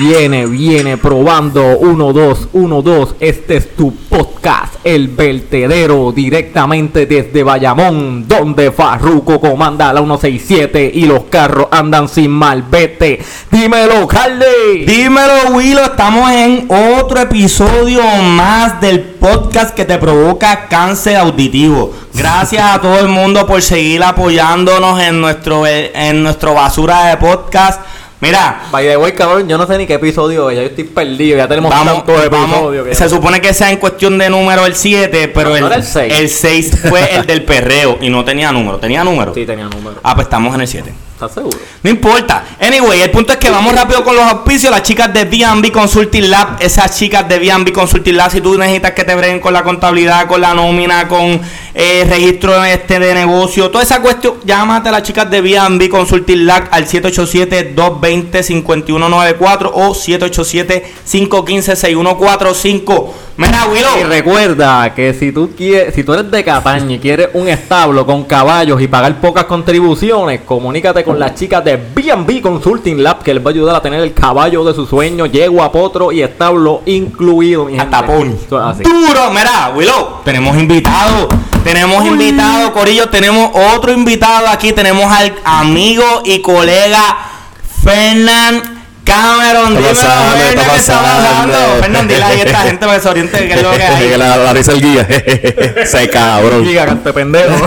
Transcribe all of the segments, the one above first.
viene, viene probando 1, 2, 1, 2. Este es tu podcast, El Vertedero, directamente desde Bayamón, donde Farruco comanda la 167 y los carros andan sin malvete. Dímelo, Carly. Dímelo, Willow. Estamos en otro episodio más del podcast que te provoca cáncer auditivo. Gracias a todo el mundo por seguir apoyándonos en nuestro, en nuestro basura de podcast. Mira, By the way, cabrón, yo no sé ni qué episodio es, ya yo estoy perdido, ya tenemos vamos, tantos vamos. episodios. que se supone que sea en cuestión de número el 7, pero No, el, no era el seis. el 6 fue el del perreo y no tenía número. ¿Tenía número? Sí, tenía número. Ah, pues estamos en el 7. ¿Estás seguro? No importa. Anyway, el punto es que vamos rápido con los auspicios. Las chicas de B&B Consulting Lab, esas chicas de B&B Consulting Lab, si tú necesitas que te breguen con la contabilidad, con la nómina, con eh, registro este de negocio, toda esa cuestión, llámate a las chicas de B&B Consulting Lab al 787-220-5194 o 787-515-6145. Mira, Y Willow. recuerda que si tú quieres, si tú eres de Cataña y quieres un establo con caballos y pagar pocas contribuciones, comunícate con las chicas de B&B Consulting Lab que les va a ayudar a tener el caballo de su sueño, yegua, potro y establo incluido, mi gente. Hasta es así. Duro, mira, Willow, tenemos invitados. Tenemos invitado, Corillo, tenemos otro invitado aquí. Tenemos al amigo y colega Fernán Cameron. Está ¿qué está pasando? Fernán, dile ahí a esta gente para que se oriente qué es lo que hay. la, la risa el guía. Se cabrón. Giga, cante pendejo.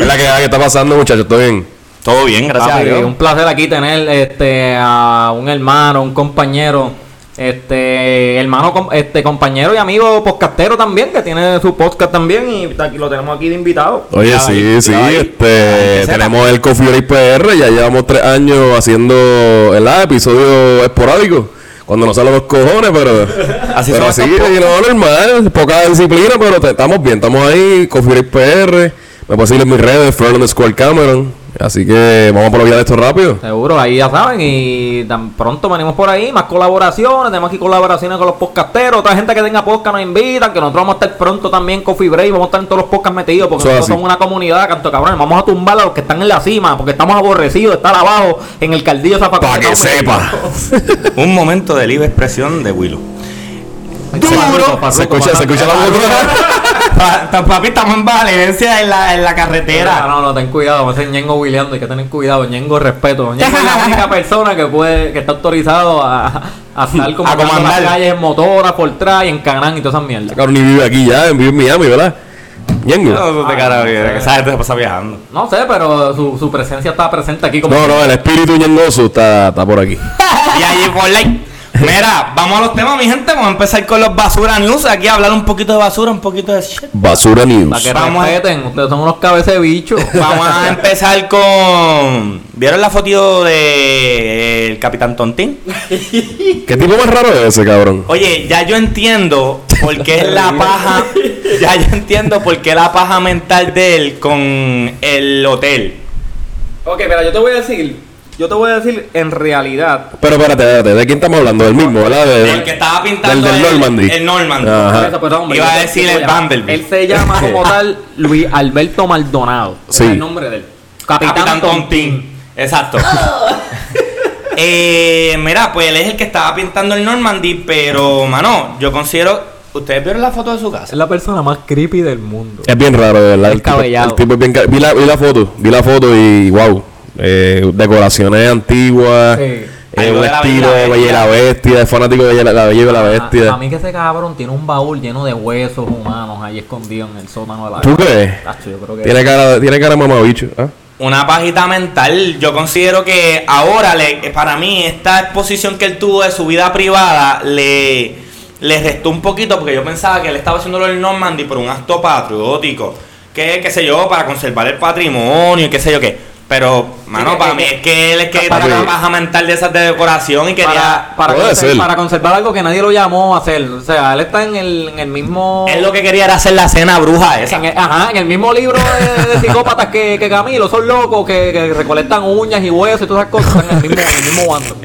Es la que, que está pasando, muchachos. ¿Todo bien? Todo bien, gracias a Papi, Dios. un placer aquí tener este a un hermano, un compañero, este hermano, este compañero y amigo podcastero también que tiene su podcast también y lo tenemos aquí de invitado. Oye, Ya sí, sí. ya. Este, tenemos el Coffee PR. Ya llevamos tres años haciendo ¿verdad? episodios esporádicos. Cuando nos salen los cojones, pero. Así pero son sí, estos y no, normal. Poca disciplina, pero te- estamos bien. Estamos ahí. Coffee PR. Me puedes seguir en mis redes, Fernando Square Cameron. Así que vamos por la vía de esto rápido. Seguro, ahí ya saben, y tan pronto venimos por ahí, más colaboraciones, tenemos aquí colaboraciones con los podcasteros, otra gente que tenga podcast nos invitan, que nosotros vamos a estar pronto también Coffee Break, vamos a estar en todos los podcasts metidos, porque Eso es nosotros así. somos una comunidad, canto cabrones, vamos a tumbar a los que están en la cima, porque estamos aborrecidos de estar abajo en el caldillo zafacón. Para que sepa. Un momento de libre expresión de Willow. Duro. Se escucha, se escucha la Pa- Papi, estamos en Valencia, en la, en la No, carretera. no, no, ten cuidado, ese es Ñengo Williams, hay que tener cuidado, Ñengo respeto. Ñengo es la única persona que puede, que está autorizado a, a estar como A comandar. las calles en motora, por atrás y en Canán y todas esas mierdas. Cabrón, ni vive aquí ya, vive en Miami, ¿verdad? Ñengo. No, no te cara, que esa gente se pasa viajando. No sé, pero su, su presencia está presente aquí como. No, no, el espíritu ñengoso está, está por aquí. Y allí por like. Mira, vamos a los temas, mi gente. Vamos a empezar con los basura news. Aquí a hablar un poquito de basura, un poquito de shit. Basura Para News. que Vamos a- respeten, ustedes son unos cabezas de bicho. Vamos a empezar con. ¿Vieron la fotito de el Capitán Tontín? ¿Qué tipo más raro es ese, cabrón? Oye, ya yo entiendo por qué es la paja. Ya yo entiendo por qué la paja mental de él con el hotel. ok, mira, yo te voy a decir. Yo te voy a decir en realidad. Pero espérate, espérate, ¿de quién estamos hablando? Del mismo, ¿verdad? De- El que estaba pintando Del, del el- Normandy. el Normandy. Ajá. Pues, hombre, Iba a decir el Vanderbilt. Él se llama como tal Luis Alberto Maldonado. Sí. es el nombre de él. Capitán, Capitán Tontín. Tontín. Exacto. eh, mira, pues él es el que estaba pintando el Normandy, pero, mano, yo considero. ¿Ustedes vieron la foto de su Es casa? la persona más creepy del mundo. Es bien raro, de verdad. El tipo, el tipo es bien vi, la, vi la foto, vi la foto y wow. Eh, decoraciones antiguas. Sí. eh, un estilo Bella de Bella y la Bestia, es fanático de Bella, la Bella y la A Bestia. mí que ese cabrón tiene un baúl lleno de huesos humanos ahí escondidos en el sótano de la ¿Tú crees? Tacho, yo creo que Tiene cara, tiene cara de mamabicho. ¿ah? Una pajita mental. Yo considero que ahora, le, para mí, esta exposición que él tuvo de su vida privada le, le restó un poquito porque yo pensaba que él estaba haciéndolo en Normandy por un acto patriótico. Que, qué sé yo, para conservar el patrimonio y qué sé yo qué. Pero, mano, para mí es que él es que para- una paja mental de esas de decoración y quería. para, para, conservar algo que nadie lo llamó a hacer. O sea, él está en el, en el mismo. Él lo que quería era hacer la cena bruja esa. en el, ajá, en el mismo libro de, de psicópatas que, que Camilo, son locos que, que recolectan uñas y huesos y todas esas cosas. Están en el mismo, en el mismo bando.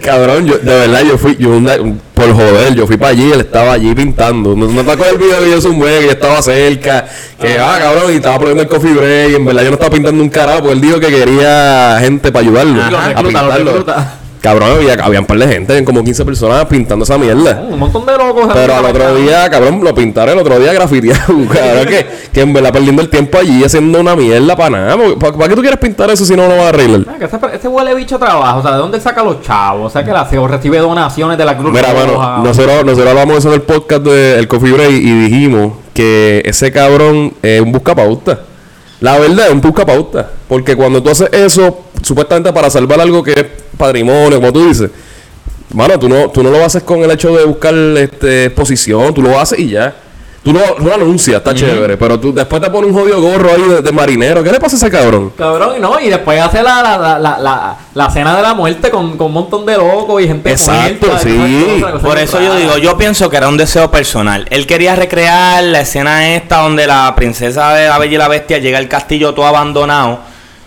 Cabrón, yo, de verdad, yo fui, yo una- por joder, yo fui para allí, él estaba allí pintando. No, no te acuerdas el video que yo sumé, que yo estaba cerca, que ah, cabrón, y estaba poniendo el coffee break, y en verdad yo no estaba pintando un carajo, porque él dijo que quería gente para ayudarlo Lo a recluta, pintarlo. recluta. Cabrón, había, había un par de gente, habían como 15 personas pintando esa mierda. Un montón de locos. Pero al otro día, cabrón, lo pintaron el otro día grafiteado. Cabrón, que, que en verdad perdiendo el tiempo allí haciendo una mierda para nada. ¿Para, para qué tú quieres pintar eso si no lo vas a arreglar? Ah, que huele bicho trabaja, o sea, ¿de dónde saca los chavos? O sea, que la CEO recibe donaciones de la Cruz Mira, mano, nosotros, nosotros hablamos de eso en el podcast del Coffee Break y dijimos que ese cabrón es un buscapauta. La verdad es un buscapauta. Porque cuando tú haces eso, supuestamente para salvar algo que patrimonio, como tú dices, mano, tú no, tú no lo haces con el hecho de buscar este, exposición, tú lo haces y ya. Tú lo, tú lo anuncias, está chévere, pero tú después te pones un jodido gorro ahí de, de marinero. ¿Qué le pasa a ese cabrón? Cabrón, y no, y después hace la, la, la, la, la, la cena de la muerte con, con un montón de locos y gente Exacto, muerta, sí. Por eso yo digo, yo pienso que era un deseo personal. Él quería recrear la escena esta donde la princesa de la Bella y la Bestia llega al castillo todo abandonado.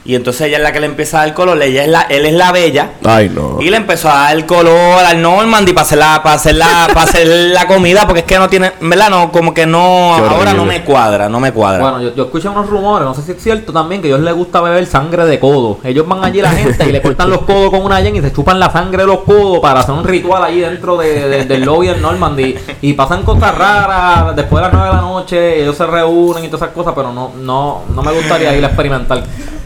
Y entonces ella es la que le empieza a dar color. Ella es la, él es la bella. Ay, no. Y le empezó a dar color al Normandy para hacer la, para hacer la, para hacer la comida. Porque es que no tiene, en ¿verdad? No, como que no, ahora no me cuadra, no me cuadra. Bueno, yo, yo escuché unos rumores, no sé si es cierto también, que a ellos les gusta beber sangre de codo. Ellos van allí la gente y le cortan los codos con una yen y se chupan la sangre de los codos para hacer un ritual allí dentro de- de- del lobby del Normandy. Y pasan cosas raras después de las 9 de la noche, ellos se reúnen y todas esas cosas, pero no, no, no me gustaría ir a experimentar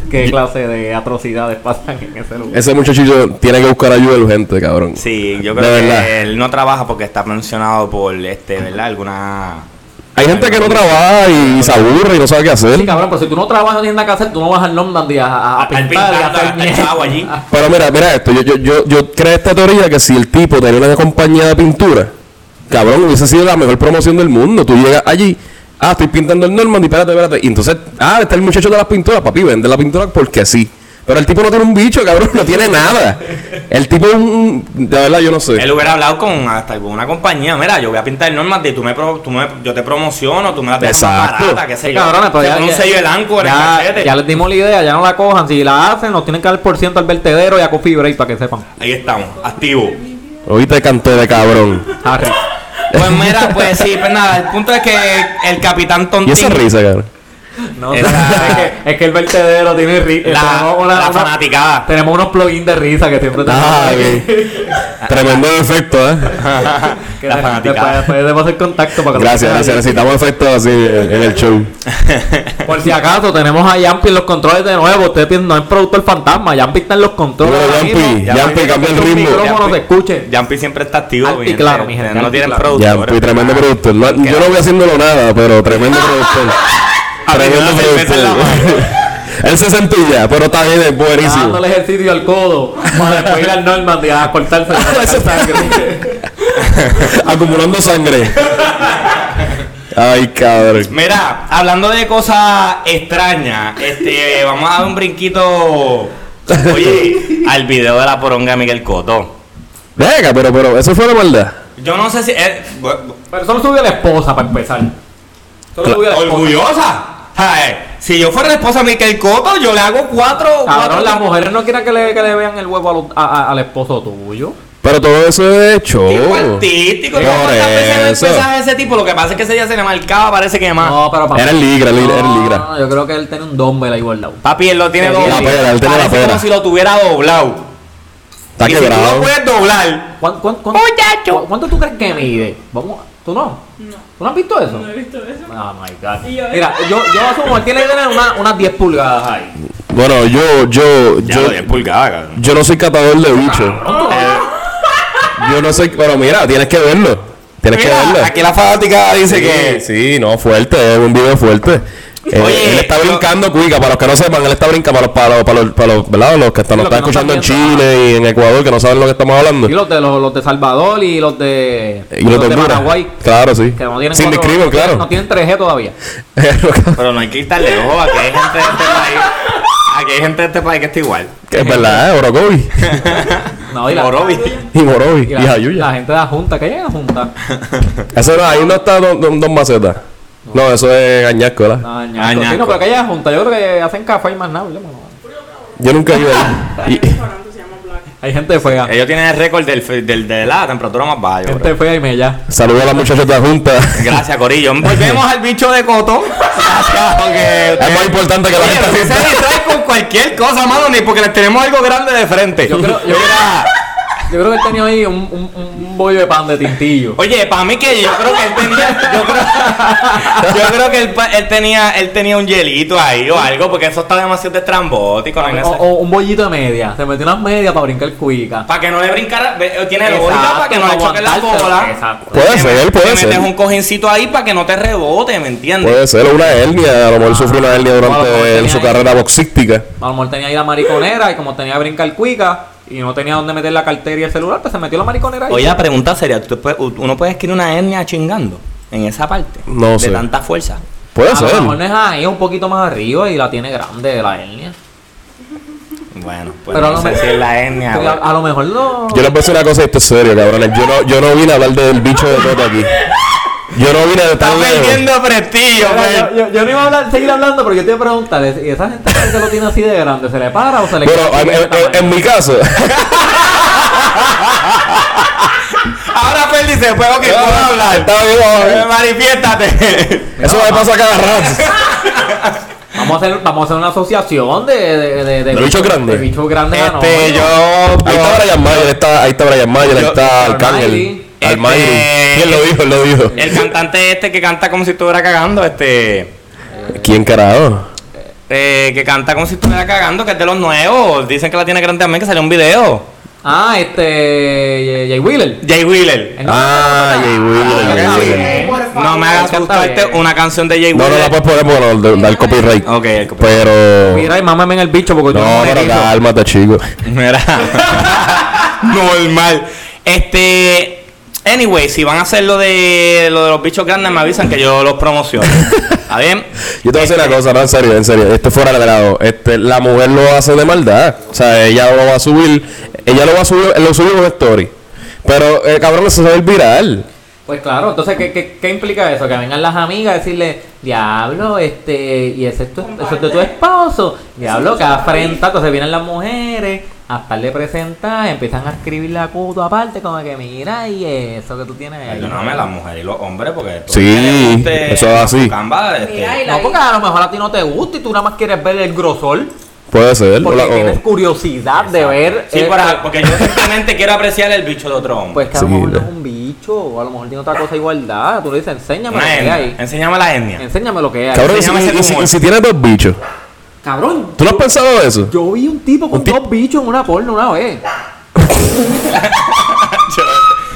qué clase de atrocidades pasan en ese lugar. Ese muchachito tiene que buscar ayuda urgente, cabrón. Sí, yo De creo que verdad. él no trabaja porque está mencionado por este, ¿verdad? Alguna. Hay gente que no trabaja y, se aburre y no sabe qué hacer. Sí, cabrón, pero si tú no trabajas no tienes nada que hacer, tú no vas al Normandy a, a, a pintar y a hacer allí. Pero mira, mira esto. Yo, yo, yo, yo creo esta teoría que si el tipo tenía una compañía de pintura, cabrón, hubiese sido la mejor promoción del mundo. Tú llegas allí, ah, estoy pintando el Normandy, espérate, espérate. Y entonces, ah, está el muchacho de las pinturas, papi, vende la pintura porque sí. Pero el tipo no tiene un bicho, cabrón, no tiene nada. El tipo es un. De verdad, yo no sé. Él hubiera hablado con hasta con una compañía, mira, yo voy a pintar el Normandy, tú me, pro- tú me yo te promociono, tú me la dejas más Exacto. barata, qué sé Sí, yo. cabrones, pero ya, un ya- sello de Anchor en el ya, ya les dimos la idea, ya no la cojan. Si la hacen, nos tienen que dar por ciento al vertedero y a Coffee Break para que sepan. Ahí estamos, activo. Hoy te canté de cabrón. Harry. Pues mira, pues sí, pues nada, el punto es que el capitán Y Tontín esa risa, cabrón. No, es, que, es que el vertedero tiene risa. La- la fanaticada. Tenemos unos plugins de risa que siempre Ah, tenemos. ok. Tremendo efecto, ¿eh? que la de- fanaticada. Después, después hacer contacto para que Gracias, gracias. Necesitamos efectos así en el show. Por si acaso, tenemos a Yampi en los controles de nuevo. Ustedes piensan, no es productor fantasma. Yampi está en los controles. Ahora Yampi. Yampi, cambia el ritmo. se escuchen. Jumpy siempre está activo, Alto y mi gente. claro, mi gente, No tienen productor. Ya, fui tremendo productor. No, yo no voy haciéndolo nada, pero tremendo productor. Él se sentilla, pero está bien, es buenísimo. dándole ejercicio al codo para después ir al a cortarse a cortar sangre. Acumulando sangre. Ay, cabrón. Mira, hablando de cosas extrañas, este, vamos a dar un brinquito, oye, al video de la poronga de Miguel Coto. Venga, pero, pero, eso fue la maldad. Yo no sé si eh, Pero solo subió la esposa para empezar. Solo subió la esposa. orgullosa. Ay, si yo fuera la esposa de Miguel Coto, yo le hago cuatro, Cabrón, cuatro las mujeres no quieren que le, que le vean el huevo a a- a- al esposo tuyo. Pero todo eso es show. tipo artístico. ¿no? ¿Cuántas veces ve eso. mensajes de ese tipo? Lo que pasa es que ese día se le marcaba, parece que más. No, pero Era el ligra, el ligra, era el ligra. No, yo creo que él tiene un dumbbell ahí guardado. Papi, él lo tiene La doblado. pera, él tiene la pera. como si lo tuviera doblado. Está y si tú lo puedes doblar, ¿Cuánto, cuánto, cuánto, Muchacho. cu- ¿Cuánto tú crees que mide? Vamos, ¿Tú no? No, ¿Tú no has visto eso? no he visto eso. Oh my god. Yo- Mira, yo, yo asumo, él tiene que tener una- unas 10 pulgadas ahí. Bueno, yo, yo, Ya yo, lo 10 pulgadas, cabrón. yo no soy catador de bichos. Yo no soy, pero mira, tienes que verlo. Tienes que verlo. aquí la fanática dice que. Sí, no, fuerte, es un video fuerte. Eh, Oye, él está brincando cuica, para los que no sepan, él está brincando para los, para los, para los, para los, ¿verdad? Los que están, nos los están no escuchando en Chile y en Ecuador, que no saben lo que estamos hablando. Y los de, los, los de Salvador y los de, Y los de. Paraguay. Claro, sí. Que no tienen Sin cuatro- discrimen, claro. No tienen 3G todavía. Pero no hay que quitarle ojo. Aquí hay gente de este país. Aquí hay gente de este país que está igual. que es verdad, ¿eh? Orocovi. No, y la, Morovi. y Morovi. y Y, la, la gente de la Junta, que hay en la Junta. Eso no, ahí no está Don, don, don Maceta. No, eso es Añasco, ¿verdad? No, ñaco. ñaco. Sí, no, pero que la Junta. Yo creo que hacen café y más nada. ¿verdad? Yo nunca he ido ahí. Hay gente fea. Ellos tienen el récord del, del, de la temperatura más baja. yo Gente creo. fea y mella. Saludos a las muchachas de la Junta. Gracias, Corillo. Volvemos al bicho de Coto. Gracias, porque. Es más importante que la gente no se distrae con cualquier cosa, mano, ni porque les tenemos algo grande de frente. Yo creo- yo Mira, Yo creo que él tenía ahí un, un, un bollo de pan de tintillo. Oye, para mí que yo creo que él tenía, yo creo, yo creo que él, él tenía, él tenía un hielito ahí o algo, porque eso está demasiado estrambótico. O, o un bollito de media. Se metió unas medias para brincar cuica. Para que no le brincara, ve- tiene lógica para que no le choque la bola. Exacto. Puede Te ser, puede te ser. metes un cojincito ahí para que no te rebote, ¿me entiendes? Puede ser una hernia, a lo mejor sufrió una hernia durante su ahí- carrera boxística. A lo mejor tenía ahí la mariconera y como tenía que brincar cuica y no tenía dónde meter la cartera y el celular, pues se metió la mariconera ahí. Oye, pregunta seria, ¿tú puedes- uno puede escribir una hernia chingando en esa parte. No de sé. tanta fuerza. Puede a ser. lo mejor no es ahí, un poquito más arriba y la tiene grande la hernia. Bueno, pues Pero a no lo sé mejor- si es la. Pero a, a lo mejor no. Yo les voy a decir una cosa y esto es serio, cabrones. Yo no, yo no vine a hablar del bicho de Toto aquí. Yo no vine de Está tan lejos. perdiendo prestigio, Mira, yo, yo- yo no iba a hablar- seguir hablando, pero yo te iba a preguntar, ¿y esa gente que lo tiene así de grande, se le para o se le Bueno, queda en, en- mi caso, Ahora Ferdi se fue, ok, puedo hablar. Está bien. Eh, Manifiéstate. eso me pasa cada rato. Vamos a hacer, vamos a hacer una asociación de, de, de, ¿De bichos grandes? De bichos grandes Este, yo. Ahí está Brian Mayer, está, ahí está Brian Mayer, ahí Yo- está Almighty. Arcángel. Este-. ¿Quién lo dijo? Él lo dijo. El cantante este que canta como si estuviera cagando, este. ¿Quién carajo? eh, que canta como si estuviera cagando, que es de los nuevos. Dicen que la tiene grande también, que salió un video. Ah, este. Jay Wheeler. Jay Wheeler. Ah, Jay Wheeler. Jay. Wheeler. No me hagas gustarte bien. una canción de Jay No, no Wheeler. la puedes poner porque no, da- da el copyright. Ok, el copyright. Pero. Mira, y mámame en el bicho porque yo No, no pero cálmate, chico. Mira. Normal. Este. Anyway, si van a hacer lo de, lo de los bichos grandes, me avisan que yo los promociono. ¿Está bien? Yo te voy a decir una cosa, no, en serio, en serio. Esto fuera de lado. Este, la mujer lo hace de maldad. O sea, ella lo va a subir. Ella lo va a subir, lo sube en un story. Pero, eh, cabrón, eso se va a ir viral. Pues claro, entonces, ¿qué, qué, qué implica eso? Que vengan las amigas a decirle, diablo, este, y ese es, tu, eso es de tu esposo, diablo, que afrenta, entonces vienen las mujeres a estarle presentadas, empiezan a escribir la cuto aparte, como que mira, y eso que tú tienes ahí. Perdóname, las mujeres y los hombres, porque. tú Sí, este, eso es así. Camba, este, Mira, No, porque a lo mejor a ti no te gusta y tú nada más quieres ver el grosor, Puede ser. porque o la- o- tienes curiosidad de ver. Sí, para- porque yo simplemente quiero apreciar el bicho de otro hombre. Pues que a lo Sí, mejor no es un bicho, o a lo mejor tiene otra cosa igualdad. Tú le dices, enséñame Una lo que hay. Enséñame la etnia. Enséñame lo que hay. Cabrón, y si, enséñame ese y si- tumor. y si tienes dos bichos. Cabrón, ¿Tú no has pensado eso? yo vi un tipo con Un dos bichos en una porno una vez.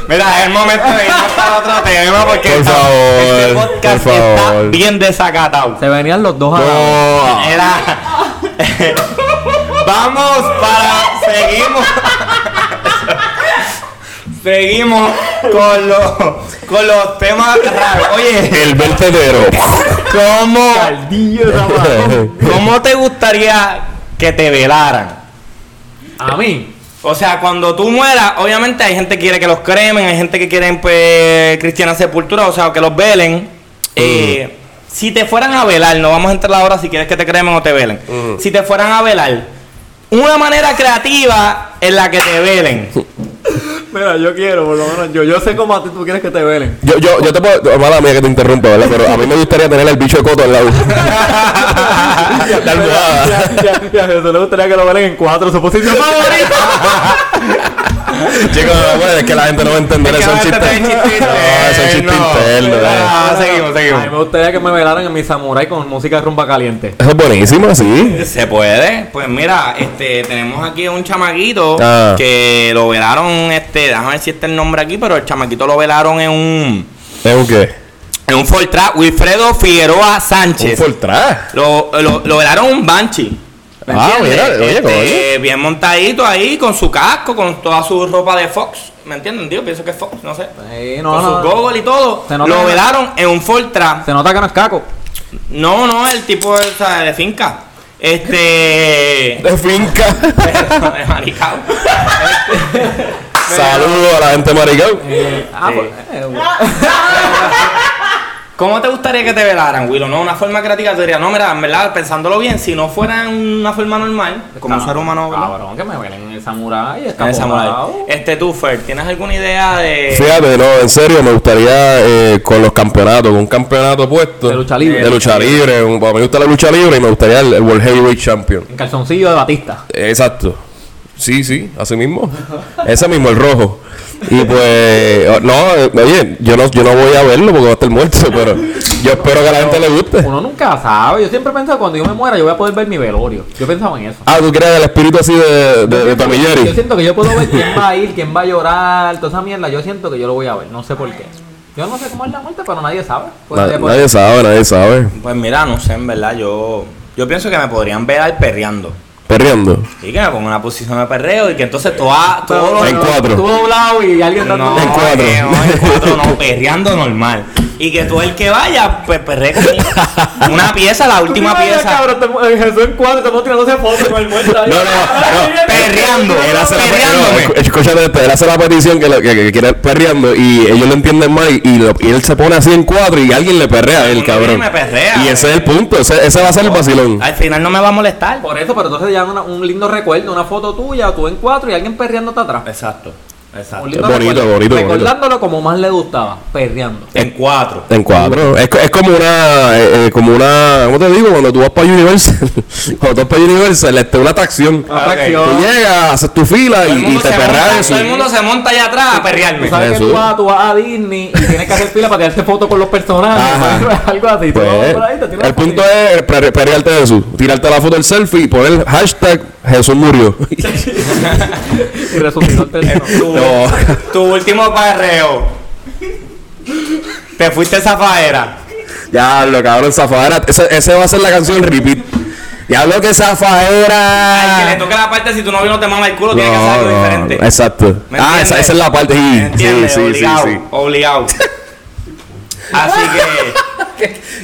Mira, es el momento de irnos para otro tema porque Por esta- favor, este podcast por está bien desacatado. Se venían los dos a la vez. No. Era. Vamos para. Seguimos. Seguimos con los, con los temas raros. Oye, El vertedero. ¿cómo. ¿cómo te gustaría que te velaran? A mí. O sea, cuando tú mueras, obviamente hay gente que quiere que los cremen, hay gente que quiere pues cristiana sepultura, o sea, o que los velen. Eh, si te fueran a velar, no vamos a entrar ahora si quieres que te cremen o te velen. Si te fueran a velar, una manera creativa en la que te velen. Mira, yo quiero, por lo menos yo. Yo sé cómo a ti tú quieres que te velen. Yo, yo, yo te puedo. Mala mía que te interrumpa, ¿verdad? Pero a mí me gustaría tener el bicho de coto al lado. De almohada. Ya, ya, ya, eso le gustaría que lo velen en cuatro, su posición favorita. Chicos, no, bueno, es que la gente no va a entender Es a chistes. entender chiste No, interno. internos. eh. Ah, seguimos, A seguimos. mí me gustaría que me velaran en mi samurai con música de rumba caliente. Eso es buenísimo, sí. Se puede. Pues mira, este, tenemos aquí un chamaquito Ah. que lo velaron, este, déjame ver si está el nombre aquí, pero el chamaquito lo velaron en un, ¿Es un qué? en un Fortra, Wilfredo Figueroa Un Sánchez. Fortran. Lo, lo, lo velaron un Banshee. ¿Me Ah, mira, oye, Este, bien montadito ahí, con su casco, con toda su ropa de Fox. ¿Me entienden? Digo, pienso que es Fox, no sé. No, con no, sus goggles y todo. Se nota Lo que- velaron en un Fortra. Se nota que no es caco. No, no, el tipo o sea, de finca. Este. De finca. de maricao. Saludos a la gente maricao. Ah, Sí. pues, eh, ¿Cómo te gustaría que te velaran, Willow? No, una forma creativa. Te diría, no, mira, en verdad, pensándolo bien, si no fuera una forma normal, como un ser humano, ¿verdad? Cabrón, que me velen en el samurai. En el samurai. Este, tú, Fer, ¿tienes alguna idea de. Fíjate, no, en serio, me gustaría eh, con los campeonatos, con un campeonato puesto. De lucha libre. De lucha libre. un- a mí me gusta la lucha libre y me gustaría el, el World Heavyweight Champion. En calzoncillo de Batista. Exacto. Sí, sí, así mismo. Ese mismo, el rojo. Y pues, no, eh, oye, yo no, yo no voy a verlo porque va a estar muerto, pero yo espero que a la gente le guste. Uno nunca sabe. Yo siempre he pensado cuando yo me muera, yo voy a poder ver mi velorio. Yo he pensado en eso. Ah, ¿tú crees el espíritu así de, de, de Yo siento- Jerry? Yo siento que yo puedo ver quién va a ir, quién va a llorar, toda esa mierda. Yo siento que yo lo voy a ver. No sé por qué. Yo no sé cómo es la muerte, pero nadie sabe. Por- nadie sabe, nadie sabe. Pues mira, no sé, en verdad, yo, yo pienso que me podrían ver al perreando. Perreando. Y que me ponga en una posición de perreo y que entonces toda, todos los... En cuatro. Tú doblado y alguien dando. No, En cuatro. no, en cuatro no, perreando normal. Y que tú el que vaya, pues perre conmigo. Una pieza, la última pieza. Cabrón, te- Jesús en cuadro, estamos tirándose fotos con el muerto ahí. No, no, no. Perreando. Él hace la, Perreándome. no, escúchate esto, él hace la petición que, lo- que, que quiere perreando y ellos lo entienden mal y, y lo- y él se pone así en cuatro y alguien le perrea a él, cabrón. y me perrea. y ese es el punto, ese, ese va a ser el vacilón. Al final no me va a molestar. Por eso, pero entonces ya una- un lindo recuerdo, una foto tuya, tú en cuatro y alguien perreándote atrás. Exacto. Exacto. Bonito, recuerdo. bonito, bonito. Recordándolo como más le gustaba, perreando. En cuatro. En cuatro. Es, es como una, eh, eh, como una, ¿cómo te digo? Cuando tú vas para Universal, cuando tú vas para Universal, este, una atracción. Atracción. Tú llegas, haces tu fila y, te perreas monta- eso. Todo el mundo se monta allá atrás a perrearme. Tú sabes que tú vas, tú vas a Disney y tienes que hacer fila para tirarte fotos con los personajes. Algo así. Pues, ahí, el punto es perre- perrearte de Jesús, tirarte la foto del selfie y poner hashtag Jesús murió. Y resucitó el tercero. Tu, No. tu último perreo. Te fuiste zafaera. ya, lo cabrón, zafadera. Ese, ese va a ser la canción repeat. Ya lo que Al que le zafadera. toque la parte si tu novio no te mama el culo, tiene que hacer algo no, diferente. exacto. ¿Me Ah, esa, esa es la parte. Sí, sí, sí, sí, obligado, sí. obligado. Así que,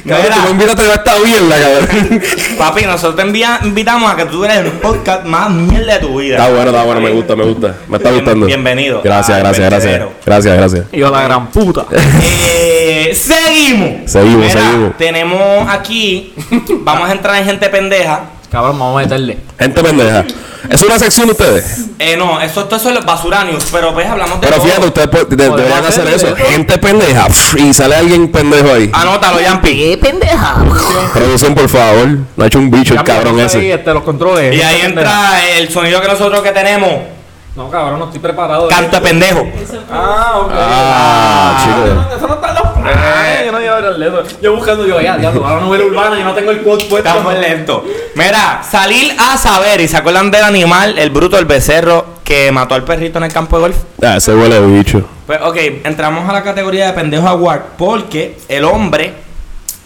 Cabrón, Mira. tú me invitas a esta mierda, cabrón. papi, nosotros te envía- invitamos a que tú eres el podcast más mierda de tu vida. Está bueno, está bueno, me gusta, me gusta. Me está Bien- gustando. bienvenido Gracias, gracias, gracias. Gracias, gracias. Y yo la gran puta. Eh, seguimos. Seguimos, seguimos. Tenemos aquí, vamos a entrar en gente pendeja. Cabrón, vamos a meterle. Gente pendeja. ¿Es una sección de ustedes? Eh, no, eso, esto eso es basuranios, pero pues hablamos de Pero todo. fíjate, ustedes po- de- deberían hacer hacer eso. Gente pendeja. pf, Y sale alguien pendejo ahí. Anótalo, Yampi. Producción, por favor. No ha hecho un bicho el cabrón ahí, ese. este, los controles. Y ahí entra el sonido que nosotros que tenemos. No, cabrón, no estoy preparado. Canto de pendejo. Ah, ok. Ah, chico. Eso no está en los planes. Yo no iba a ver el dedo. Yo buscando, yo, ya, diablo, ahora novela urbana, yo no tengo el quote puesto. Está muy lento. Mira, salir a saber y se acuerdan del animal, el bruto, el becerro que mató al perrito en el campo de golf. Ah, ese huele de bicho. Pues ok, entramos a la categoría de pendejo award porque el hombre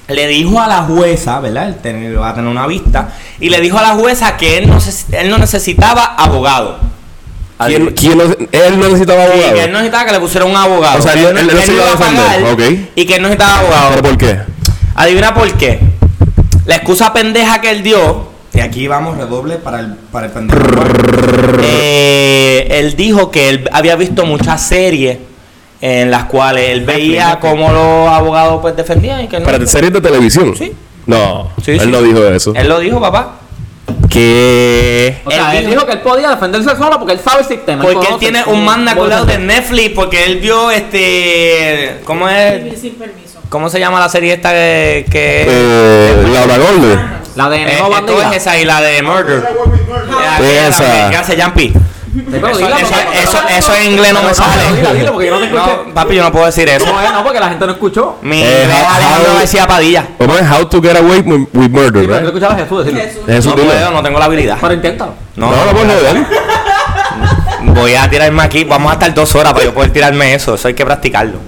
le dijo a la jueza, ¿verdad? Él ten- va a tener una vista, y le dijo a la jueza que él no, él no necesitaba abogado. ¿Quién, quién no- él no necesitaba Sí, abogado? que él no necesitaba que le pusieran un abogado. O sea, él- él- él se iba a defender. Y que él no necesitaba abogado. ¿Pero por qué? Adivina por qué. La excusa pendeja que él dio, y aquí vamos, redoble para el, para el pendejo. Eh, él dijo que él había visto muchas series en las cuales él veía cómo los abogados pues defendían y que no. ¿Para series de televisión? Sí. No, Sí, él sí. no dijo eso. Él lo dijo, papá. ¿Qué? O sea, Él él dijo- que él podía defenderse solo porque él sabe el sistema. Porque él tiene un manda colado de. Netflix porque él vio este ¿cómo es? Sin permiso. ¿Cómo se llama la serie esta que, que Eh, Laura Golden. La de Eh, esto Bandida. es esa y la de Murder. Eh, Esa. ¿Qué hace Jumpy? Eso, eso- porque- eso- eso en inglés no me no, sale. dila, porque yo no te escuché. No, papi, yo no puedo decir eso. No, no, porque la gente no escuchó. Mi Eh, Alejandro García Padilla. ¿Cómo es How to Get Away with, Murder, Sí, pero right? escuchabas a Jesús decirlo. Jesús. Eso No puedo, no tengo la habilidad. Pero inténtalo. No, no, por joder. Voy a tirarme aquí. Vamos a estar dos horas para yo poder tirarme eso. Eso hay que practicarlo.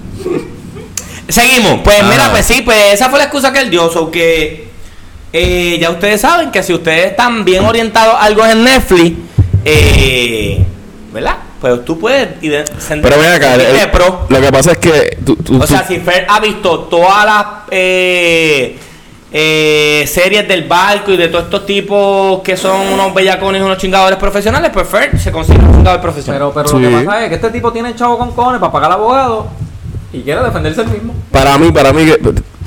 Seguimos. Pues Ah. mira, pues sí, pues esa fue la excusa que él dio. So que eh, ya ustedes saben que si ustedes están bien orientados a algo en Netflix, eh, ¿verdad? Pues tú puedes Pero ven acá, el- pro. lo que pasa es que tú, tú- O sea, tú- si Fer ha visto todas las eh, eh, series del barco y de todos estos tipos que son unos bellacones y unos chingadores profesionales, pues Fer se consigue un chingador profesional. Pero, pero Sí. lo que pasa es que este tipo tiene chavo con cojones para pagar al abogado y quiere defenderse el mismo. para mí, para mí, que,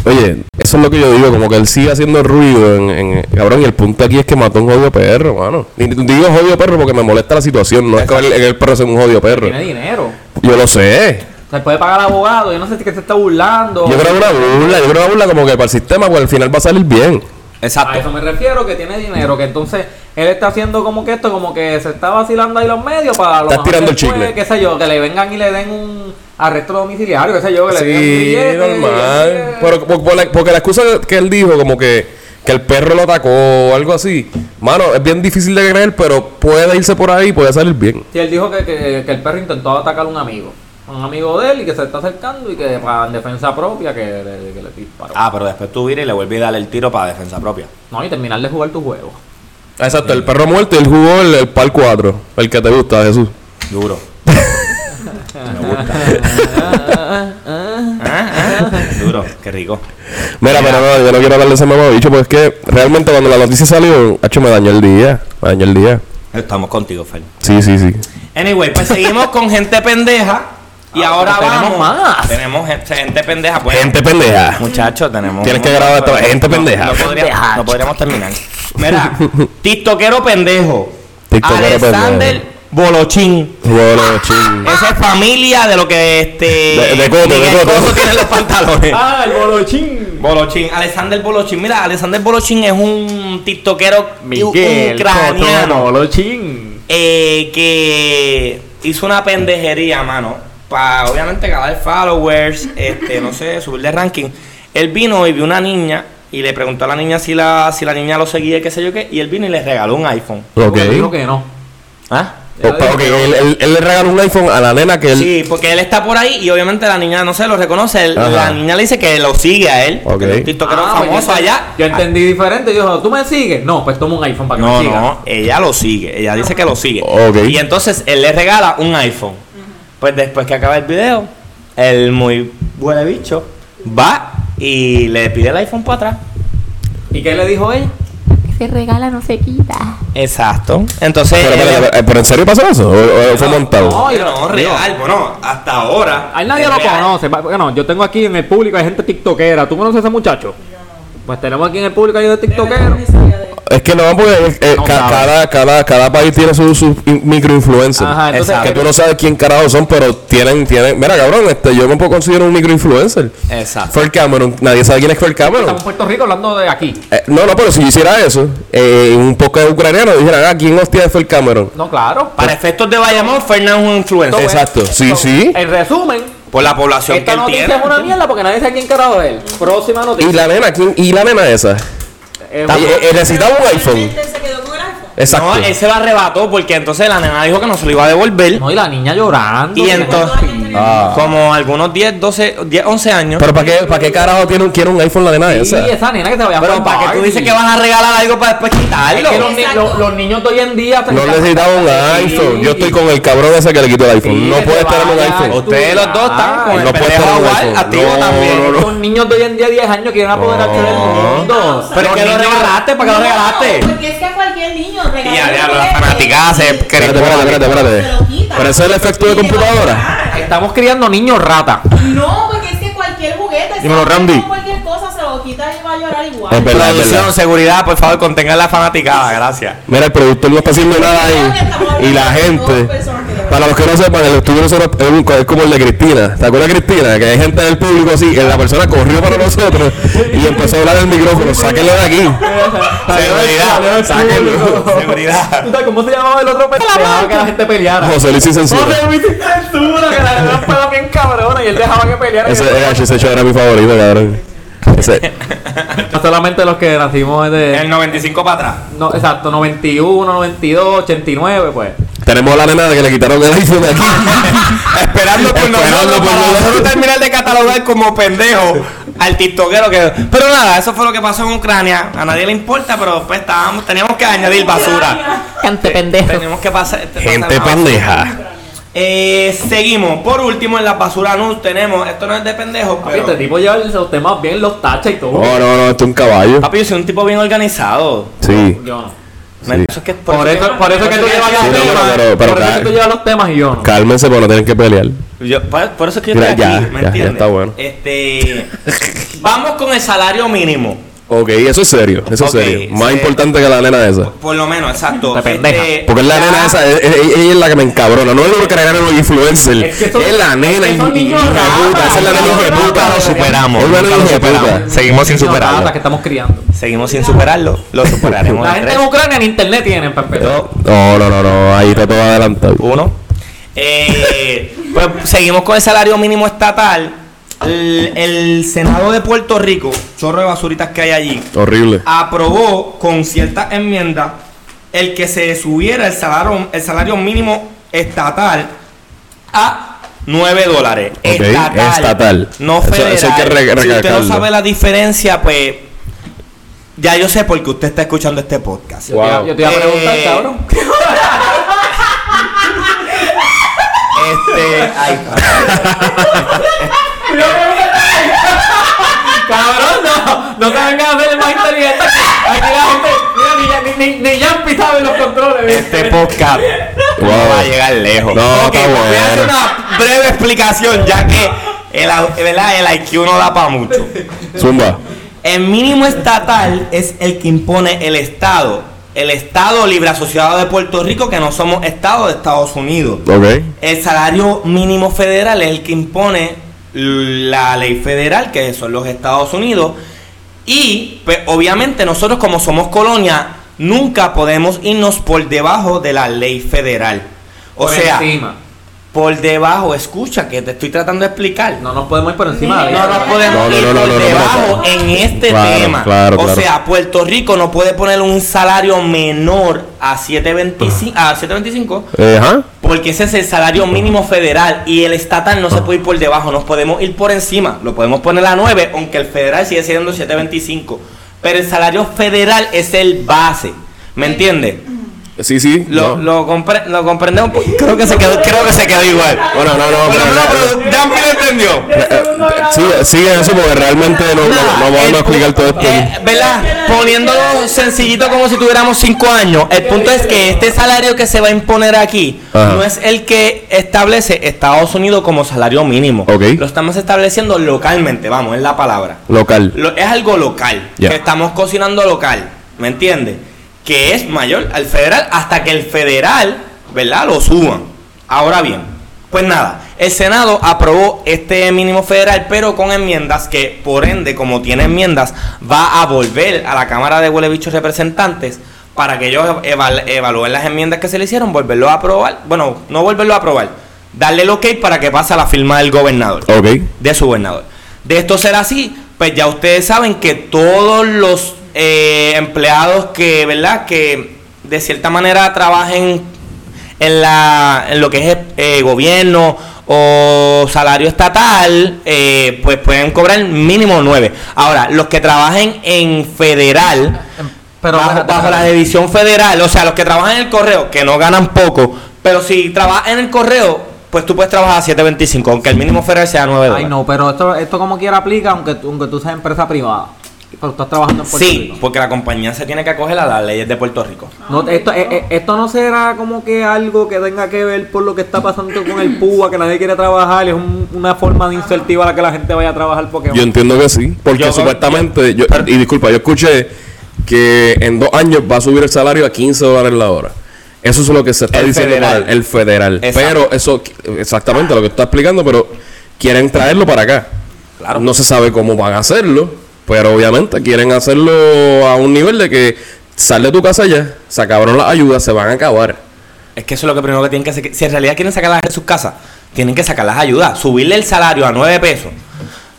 oye, eso es lo que yo digo, como que él sigue haciendo ruido en, en- cabrón, y el punto aquí es que mató a un jodido perro, mano. Y digo jodido perro porque me molesta la situación, no es que el, el perro sea un jodido perro. Tiene dinero. Yo lo sé. Él puede pagar al abogado. Yo no sé si que se está burlando. Yo creo que una burla, yo creo una burla como que para el sistema, pues al final va a salir bien. A Exacto. eso me refiero, que tiene dinero, que entonces él está haciendo como que esto, como que se está vacilando ahí los medios para lo Estás tirando el chicle. qué sé yo, que le vengan y le den un arresto domiciliario, qué sé yo, que le den un Sí, billete. normal. él- Pero por- por la- porque la excusa que él dijo, como que, que el perro lo atacó o algo así, mano, es bien difícil de creer, pero puede irse por ahí y puede salir bien. Sí, él dijo que, que, que el perro intentó atacar a un amigo. Un amigo de él y que se está acercando y que para en defensa propia que le, que le disparó. Ah, pero después tú vienes y le vuelves a dar el tiro para defensa propia. No, y terminar de jugar tu juego. Exacto, el perro muerto y él jugó el, el par 4, el que te gusta, Jesús. Duro. Me gusta. Duro, qué rico. Mira, pero no, yo no quiero hablar de ese mamabicho, porque es que realmente cuando la noticia salió, hecho me dañó el día. Me dañó el día. Estamos contigo, Fel. Sí, sí, sí. Anyway, pues seguimos con gente pendeja. Y Ah, ahora pero vamos. tenemos más. Tenemos gente, gente pendeja. Bueno, Gente pendeja. Muchachos, tenemos. Tienes que grabar esto, gente no- pendeja. No, podría- no podríamos terminar. Mira, TikTokero pendejo. TikTokero Alexander pendejo. Bolochín. Bueno, ching. Esa es familia de lo que este. De- de Coto, de Miguel Coto. Coto tiene en los pantalones. ¡Ah, el bolochín! Bolochín, Alexander Bolochín. Mira, Alexander Bolochín es un tiktokero Miguel ucraniano Bolochín. eh, que hizo una pendejería, mano. Para obviamente ganar followers, este, no sé, subirle ranking. Él vino y vio una niña y le preguntó a la niña si la, si la niña lo seguía, qué sé yo qué, y él vino y le regaló un iPhone. Ok. Dijo que no. ¿Ah? Dijo ok, él, él- él le regaló un iPhone a la nena que él. Sí, porque él está por ahí y obviamente la niña, no sé, lo reconoce. Él- la niña le dice que lo sigue a él. Ok. que es Ah, pues famoso allá. Yo entendí diferente. Yo dijo, ¿tú me sigues? No, pues toma un iPhone para que No, me siga. no, ella lo sigue. Ella dice que lo sigue. Ok. Y entonces él le regala un iPhone. Pues después que acaba el video, el muy buen bicho va y le pide el iPhone para atrás. ¿Y qué le dijo ella? Se regala no se quita. Exacto. Entonces. Pero, pero, él- pero, ¿pero en serio pasó eso? ¿O, o fue montado? No, yo no, no, real. Bueno, hasta ahora. A él nadie lo real. conoce. Bueno, yo tengo aquí en el público, hay gente tiktokera. ¿Tú conoces a ese muchacho? Pues tenemos aquí en el público hay de tiktokero. Es que no, porque eh, No ca- sabe. cada, cada, cada país tiene sus su microinfluencers. Ajá, entonces- que tú no sabes quién carajo son, pero tienen, tienen. Mira, cabrón, este, yo me puedo considerar un microinfluencer. Exacto. Fue Cameron, nadie sabe quién es Fue Cameron. Estamos en Puerto Rico hablando de aquí. Eh, no, no, pero si yo hiciera eso, eh, un poco ucraniano, dijeran, ah, ¿quién hostia es Fue Cameron? No, claro. Para efectos de Bayamón, Fernando es un influencer. Exacto, sí, sí. En resumen, Por la población que esta él noticia tiene. es una mierda porque nadie sabe quién carajo es él. Próxima noticia. Y la nena, ¿quién? ¿Y la nena esa? Eh, eh, necesitaba un iPhone. Exacto. No, él se lo arrebató porque entonces la nena dijo que no se lo iba a devolver. no, y la niña llorando. Y entonces, Ah. como algunos 10, 12, 10, 11 años. Pero ¿para qué, para qué carajo tiene un, quiere un iPhone la nena Sí, esa? esa nena que se vaya Pero ¿para qué tú dices que vas a regalar algo para después Es quitarlo? que los, niños de hoy en día No necesitaba un iPhone. Yo estoy con el cabrón ese que le quitó el iPhone. Sí, no que puedes te tener un iPhone. Ustedes los dos están con No el pendejo tener un iPhone. activo No, también. no, no. Los niños de hoy en día, 10 años, quieren apoderarse del mundo. Pero es que lo regalaste, ¿para qué lo regalaste? No, porque es que Ya, ya, la juguete fanaticada se y- Espérate, espérate, espérate, espérate. Se lo quita. Pero ese es el efecto de computadora. Estamos criando niños rata. No, porque es que cualquier juguete, Dímelo, Randy. con cualquier cosa se lo quita y va a llorar igual. Es verdad, es Producción, verdad. seguridad, por favor, contengan la fanaticada, gracias. Mira, el productor no está haciendo nada ahí. Y la gente. Para los que no sepan, el estudio nosotros es, un- es como el de Cristina. ¿Te acuerdas Cristina? Que hay gente en el público así, que la persona corrió para nosotros y empezó a hablar del micrófono. Sáquenlo de aquí. Seguridad, sáquenlo. Seguridad. ¿Tú sabes ¿Cómo se llamaba el otro pendejo? Dejaba que la gente peleara. José Luis y censura. José Luis sin censura, que la verdad fue bien cabrona y él dejaba que peleara. Ese, ese, ese show era mi favorito, cabrón. Ese, No solamente los que nacimos de... El 95 para atrás. No, exacto, 91, 92, 89, pues. Tenemos a la nena que le quitaron el iPhone de aquí. Esperando por Esperando nosotros, por para nosotros. nosotros terminar de catalogar como pendejo al tiktokero que... Pero nada, eso fue lo que pasó en Ucrania. A nadie le importa, pero pues estábamos, teníamos que añadir basura. Gente pendejo. Tenemos que pasar... pasar Gente pendeja. Eh, seguimos. Por último, en la basura news tenemos... Esto no es de pendejo, Papi, pero... Este tipo lleva los temas bien, los tacha y todo. No, no, no, esto es un caballo. Papi, yo soy un tipo bien organizado. Sí. Yo no. Sí. Eso es que Por eso, por eso que tú llevas los temas. pero- pero por eso que tú llevas los temas y yo no. Cálmense, pero no tienen que pelear. Yo- por, por eso es que yo Mira, estoy ya, aquí, ¿me ya, ya entiendes? está bueno. Este, vamos con el salario mínimo. Ok, eso es serio, eso es serio. Más importante que la nena esa. Por lo menos, exacto. Este, Porque es la ya- nena esa, es- es- ella es la que me encabrona. No es lo que regalan los influencers. Es que son- es la nena que son y- puta. Esa es la nena hija de puta. lo superamos, Es la nunca nena de puta. superamos. Seguimos sin superarlo. que estamos criando. Seguimos sin superarlo. Lo superaremos. La en gente en Ucrania en internet tienen dos, No, no, no, no. Ahí está todo adelantado. uno. Eh, pues seguimos con el salario mínimo estatal. El, el Senado de Puerto Rico, chorro de basuritas que hay allí, Horrible. aprobó con ciertas enmiendas el que se subiera el salario, el salario mínimo estatal a 9 dólares. Ok, estatal, estatal. No Eso- federal. eso hay que re- si usted no recalcarlo. sabe la diferencia, pues ya yo sé por qué usted está escuchando este podcast. Yo, te yo te iba a preguntar, Eh, cabrón. Este, ay, Cabrón, no, no te vengas a hacer el más inteligente. Aquí la gente, mira, ni, ni, ni, ni Yampi sabe los controles. este podcast no Wow. va a llegar lejos. No, Ok, está Voy a hacer una breve explicación, ya que el, ¿verdad? el IQ no da para mucho. Zumba. El mínimo estatal es el que impone el Estado. El Estado Libre Asociado de Puerto Rico, que no somos Estado de Estados Unidos. Ok. El salario mínimo federal es el que impone la ley federal, que son los Estados Unidos. Y, pues, obviamente, nosotros como somos colonia, nunca podemos irnos por debajo de la ley federal. O Por sea, encima. Por debajo, escucha que te estoy tratando de explicar. No nos podemos ir por encima de No nos podemos No, no, ir no, no, por no, no, debajo no. en este Claro, tema. claro, o claro. sea, Puerto Rico no puede poner un salario menor a 7.25 a 7.25 Eh, Ajá. porque ese es el salario mínimo federal y el estatal no se puede ir por debajo, nos podemos ir por encima, lo podemos poner a 9, aunque el federal sigue siendo 7.25, pero el salario federal es el base, ¿me entiendes? Sí, sí. Lo, no. lo, compre- lo comprendemos, creo que se quedó, creo que se quedó igual. Bueno, no, no, pero- menos, pero lo entendió. Eh, Sigue, sigue eso porque realmente no, no, no el podemos pu- explicar todo esto. eh, ¿Verdad? Poniéndolo sencillito como si tuviéramos cinco años. El punto es que este salario que se va a imponer aquí Ajá. no es el que establece Estados Unidos como salario mínimo. Ok. Lo estamos estableciendo localmente, vamos, es la palabra. Local. Lo- es algo local. Que estamos cocinando local. ¿Me entiendes? Que es mayor al federal hasta que el federal, ¿verdad? Lo suban. Ahora bien, pues nada. El Senado aprobó este mínimo federal, pero con enmiendas que, por ende, como tiene enmiendas, va a volver a la Cámara de Huele Bichos Representantes para que ellos eval- evalúen las enmiendas que se le hicieron, volverlo a aprobar. Bueno, no volverlo a aprobar. Darle el ok para que pase a la firma del gobernador Ok. de su gobernador. De esto ser así, pues ya ustedes saben que todos los eh, empleados que, ¿verdad? Que de cierta manera trabajen en, la, en lo que es eh, gobierno o salario estatal, eh, pues pueden cobrar mínimo 9. Ahora, los que trabajen en federal, Pero bajo, bajo la división federal, o sea, los que trabajan en el correo, que no ganan poco, pero si trabajas en el correo, pues tú puedes trabajar a 7.25, aunque el mínimo federal sea 9 dólares. Ay, no, pero esto, esto como quiera aplica aunque, aunque tú seas empresa privada. Pero estás trabajando en Puerto Sí, Rico. porque la compañía se tiene que acoger a las leyes de Puerto Rico. No, esto, eh, eh, esto no será como que algo que tenga que ver por lo que está pasando con el PUA, que nadie quiere trabajar, y es un- una forma de incentivar a la que la gente vaya a trabajar porque Yo entiendo que sí. Porque Yo- supuestamente, yo, y disculpa, yo escuché que en dos años va a subir el salario a 15 dólares la hora. Eso es lo que se está El diciendo federal. para el federal. Exacto. Pero eso, exactamente lo que tú estás explicando, pero quieren traerlo para acá. Claro. No se sabe cómo van a hacerlo, pero obviamente quieren hacerlo a un nivel de que sal de tu casa ya, se acabaron las ayudas, se van a acabar. Es que eso es lo que primero que tienen que hacer. Si en realidad quieren sacarlas de sus casas, tienen que sacar las ayudas. Subirle el salario a 9 pesos.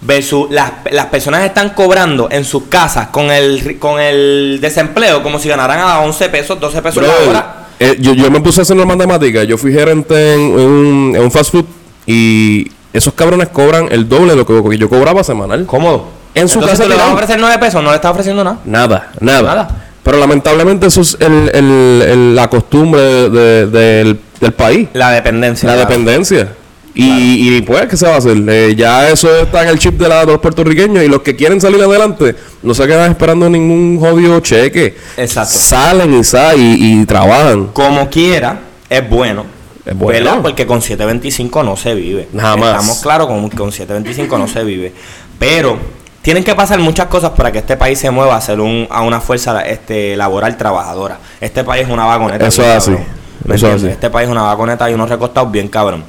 Versus las, las personas están cobrando en sus casas con el, con el desempleo como si ganaran a 11 pesos, 12 pesos la Brother, hora. eh, yo, yo me puse a hacer una matemática. Yo fui gerente en, en un, en un fast food y esos cabrones cobran el doble de lo que yo cobraba semanal. Cómodo. En su Entonces, casa ¿tú le vas a ofrecer 9 pesos? No le estás ofreciendo nada. Nada, nada, Nada. Pero lamentablemente eso es el, el- el- la costumbre de- del, del país, La dependencia. la claro. dependencia. Y, y, pues, ¿qué se va a hacer? Eh, ya eso está en el chip de, la- de los puertorriqueños y los que quieren salir adelante no se quedan esperando ningún jodido cheque. Exacto. Salen y, sa y, y trabajan. Como quiera, es bueno. Es bueno. ¿verdad? Porque con 725 no se vive. Jamás. Estamos claros con que con 725 no se vive. Pero tienen que pasar muchas cosas para que este país se mueva a ser un, a una fuerza este, laboral trabajadora. Este país es una vagoneta. Eso es así. cabrón. ¿Me Eso así. Este país es una vagoneta y unos recostados bien cabrón.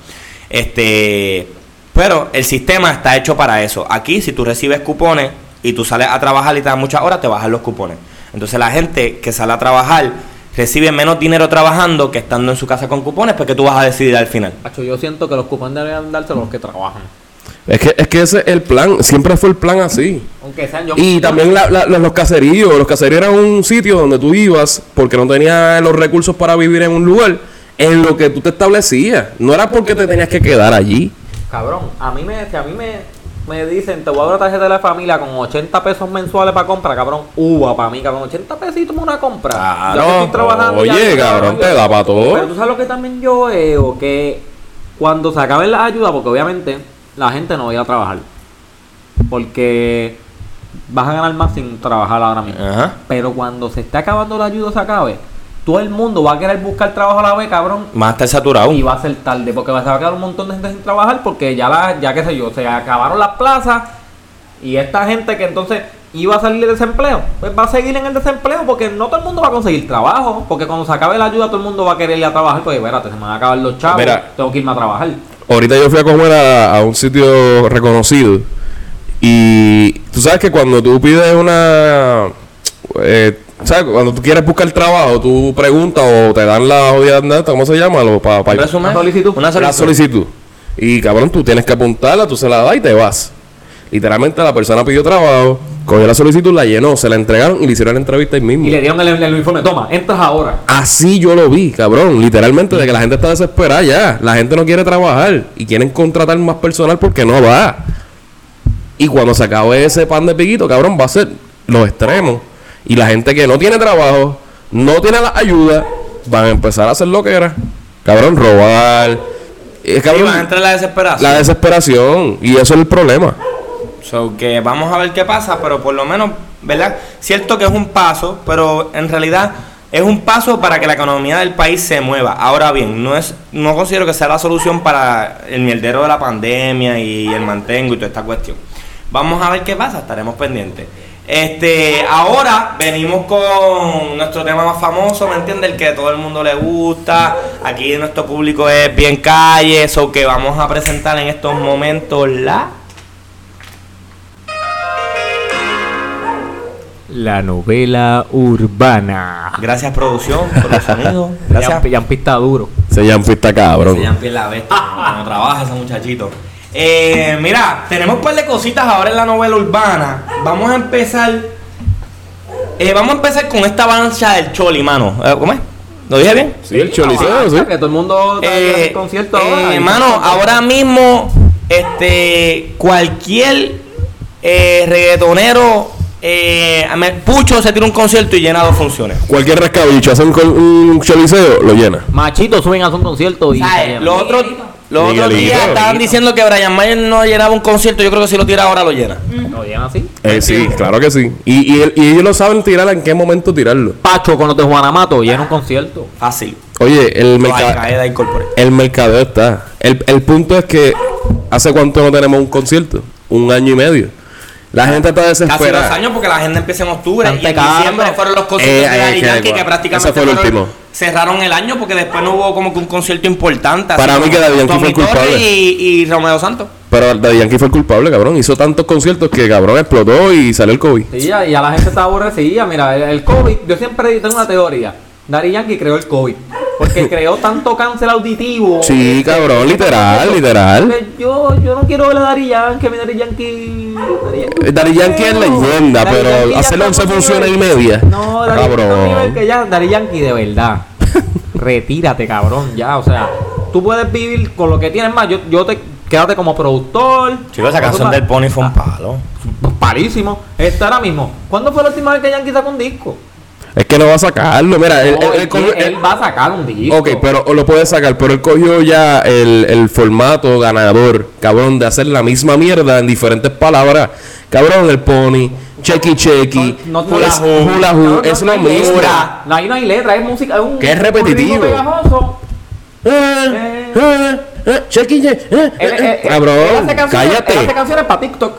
Este, pero el sistema está hecho para eso. Aquí, si tú recibes cupones y tú sales a trabajar y te dan muchas horas, te bajan los cupones. Entonces la gente que sale a trabajar recibe menos dinero trabajando que estando en su casa con cupones, porque tú vas a decidir al final. Macho, yo siento que los cupones deberían darse a los que trabajan. Es que, es que ese es el plan. Siempre fue el plan así. Aunque sean yo. Y también la- la- la- los caseríos. Los caseríos eran un sitio donde tú ibas porque no tenías los recursos para vivir en un lugar en lo que tú te establecías. No era porque te tenías que quedar allí. Cabrón, a mí me, si a mí me, me dicen, te voy a dar una tarjeta de la familia con 80 pesos mensuales para compra, cabrón, uva para mí, cabrón, 80 pesitos para una compra. Claro. Ya estoy trabajando, ya Oye, estoy cabrón, te da pa' todo. Pero tú sabes lo que también yo veo, que cuando se acaben las ayudas, porque obviamente la gente no va a ir a trabajar, porque vas a ganar más sin trabajar ahora mismo. Ajá. Pero cuando se esté acabando la ayuda, se acabe, todo el mundo va a querer buscar trabajo a la vez, cabrón, Más a estar saturado. y va a ser tarde porque va- va a quedar un montón de gente sin trabajar porque ya la, ya qué sé yo, se acabaron las plazas y esta gente que entonces iba a salir de desempleo, pues va a seguir en el desempleo porque no todo el mundo va a conseguir trabajo, porque cuando se acabe la ayuda todo el mundo va a querer ir a trabajar, pues espérate, se me van a acabar los chavos, Mira. tengo que irme a trabajar. Ahorita yo fui a comer a, a un sitio reconocido. Y tú sabes que cuando tú pides una. eh, ¿Sabes? Cuando tú quieres buscar trabajo, tú preguntas o te dan la jodida ¿cómo se llama? Lo, pa- pa- ¿Un resumen? Una solicitud. Una solicitud. Y cabrón, tú tienes que apuntarla, tú se la das y te vas. Literalmente la persona pidió trabajo, cogió la solicitud, la llenó, se la entregaron y le hicieron la entrevista ahí mismo. Y le dieron el, el uniforme, toma, entras ahora. Así yo lo vi, cabrón. Literalmente, de que la gente está desesperada ya. La gente no quiere trabajar y quieren contratar más personal porque no va. Y cuando se acabe ese pan de piquito, cabrón, va a ser los extremos. Y la gente que no tiene trabajo, no tiene la ayuda, van a empezar a hacer lo que era. Cabrón, robar. Sí, cabrón, van a entrar en la desesperación. la desesperación. Y eso es el problema. So que vamos a ver qué pasa, pero por lo menos, ¿verdad? Cierto que es un paso, pero en realidad es un paso para que la economía del país se mueva. Ahora bien, no es no considero que sea la solución para el mierdero de la pandemia y el mantengo y toda esta cuestión. Vamos a ver qué pasa, estaremos pendientes. Este, ahora venimos con nuestro tema más famoso, ¿me entiendes? El que a todo el mundo le gusta. Aquí nuestro público es bien calle, eso que vamos a presentar en estos momentos la La novela urbana. Gracias producción por el sonido. Gracias. Ya, ya pista duro. Se llaman pista cabrón. Se llama Piel la bestia. Como trabaja ese muchachito. Eh, mira, tenemos un par de cositas ahora en la novela urbana. Vamos a empezar. eh, vamos a empezar con esta avalancha del Choli, mano. Eh, ¿Cómo es? ¿Lo dije bien? Sí, el choliceo, sí. Que todo el mundo está en Eh, el concierto eh, ahora. y- mano, ahora mismo, este, cualquier eh, reggaetonero, eh, Pucho se tira un concierto y llena dos funciones. Cualquier rascabicho, hace un, un choliseo, lo llena. Machitos suben a hacer un concierto y. Los otros, los otros días estaban diciendo que Brian Mayer no llenaba un concierto. Yo creo que si lo tira ahora lo llena. ¿Lo llevan así? Eh, sí, claro que sí. Y, y, el- y ellos lo saben tirar en qué momento tirarlo. Pacho con los de Juanamato llena un concierto. Fácil. Oye, el, Los merca- Al-Qaeda Incorporated. el mercadeo está. El, el punto es que ¿hace cuánto no tenemos un concierto? Un año y medio. La gente está Casi dos desesperada. años porque la agenda empieza en octubre y en diciembre fueron los conciertos Eh, de eh, Daddy que- Yankee que ese prácticamente fue el fueron- último. cerraron el año porque después no hubo como que un concierto importante. Para mí que Daddy Yankee fue el culpable. Y, y Romeo Santos. Pero Daddy Yankee fue el culpable, cabrón. Hizo tantos conciertos que, cabrón, explotó y salió el COVID. Sí, ya, y a la gente está aborrecida. Mira, el, el COVID, yo siempre tengo una teoría. Daddy Yankee creó el COVID. Porque creó tanto cáncer auditivo. Sí, cabrón, literal, literal. Yo, yo no quiero ver a Daddy Yankee, mi Daddy Yankee. Yankee, Eh, Yankee es leyenda, Daddy pero Yankee ya hacerle está 11 a un funciones y media. No, está nivel Cabrón. que ya, Daddy Yankee de verdad. Retírate, cabrón, ya, o sea, tú puedes vivir con lo que tienes más. Yo, yo te quédate como productor. Chicos, esa canción del Pony fue un palo. Parísimo. Este ahora mismo. ¿Cuándo fue la última vez que Yankee sacó un disco? Es que no va a sacarlo. Mira, él, No, él- él, él cogió- él va a sacar un disco. Ok, pero lo puede sacar, pero él cogió ya el, el formato ganador, cabrón, de hacer la misma mierda en diferentes palabras. Cabrón, el pony, checky checky, No, no, hula no, hula no, es no hay mismo. letra. Ahí no hay letra, es música, es un Que es repetitivo. Eh, eh, eh, Chequi, él- Cabrón, cállate. Él hace canciones para TikTok.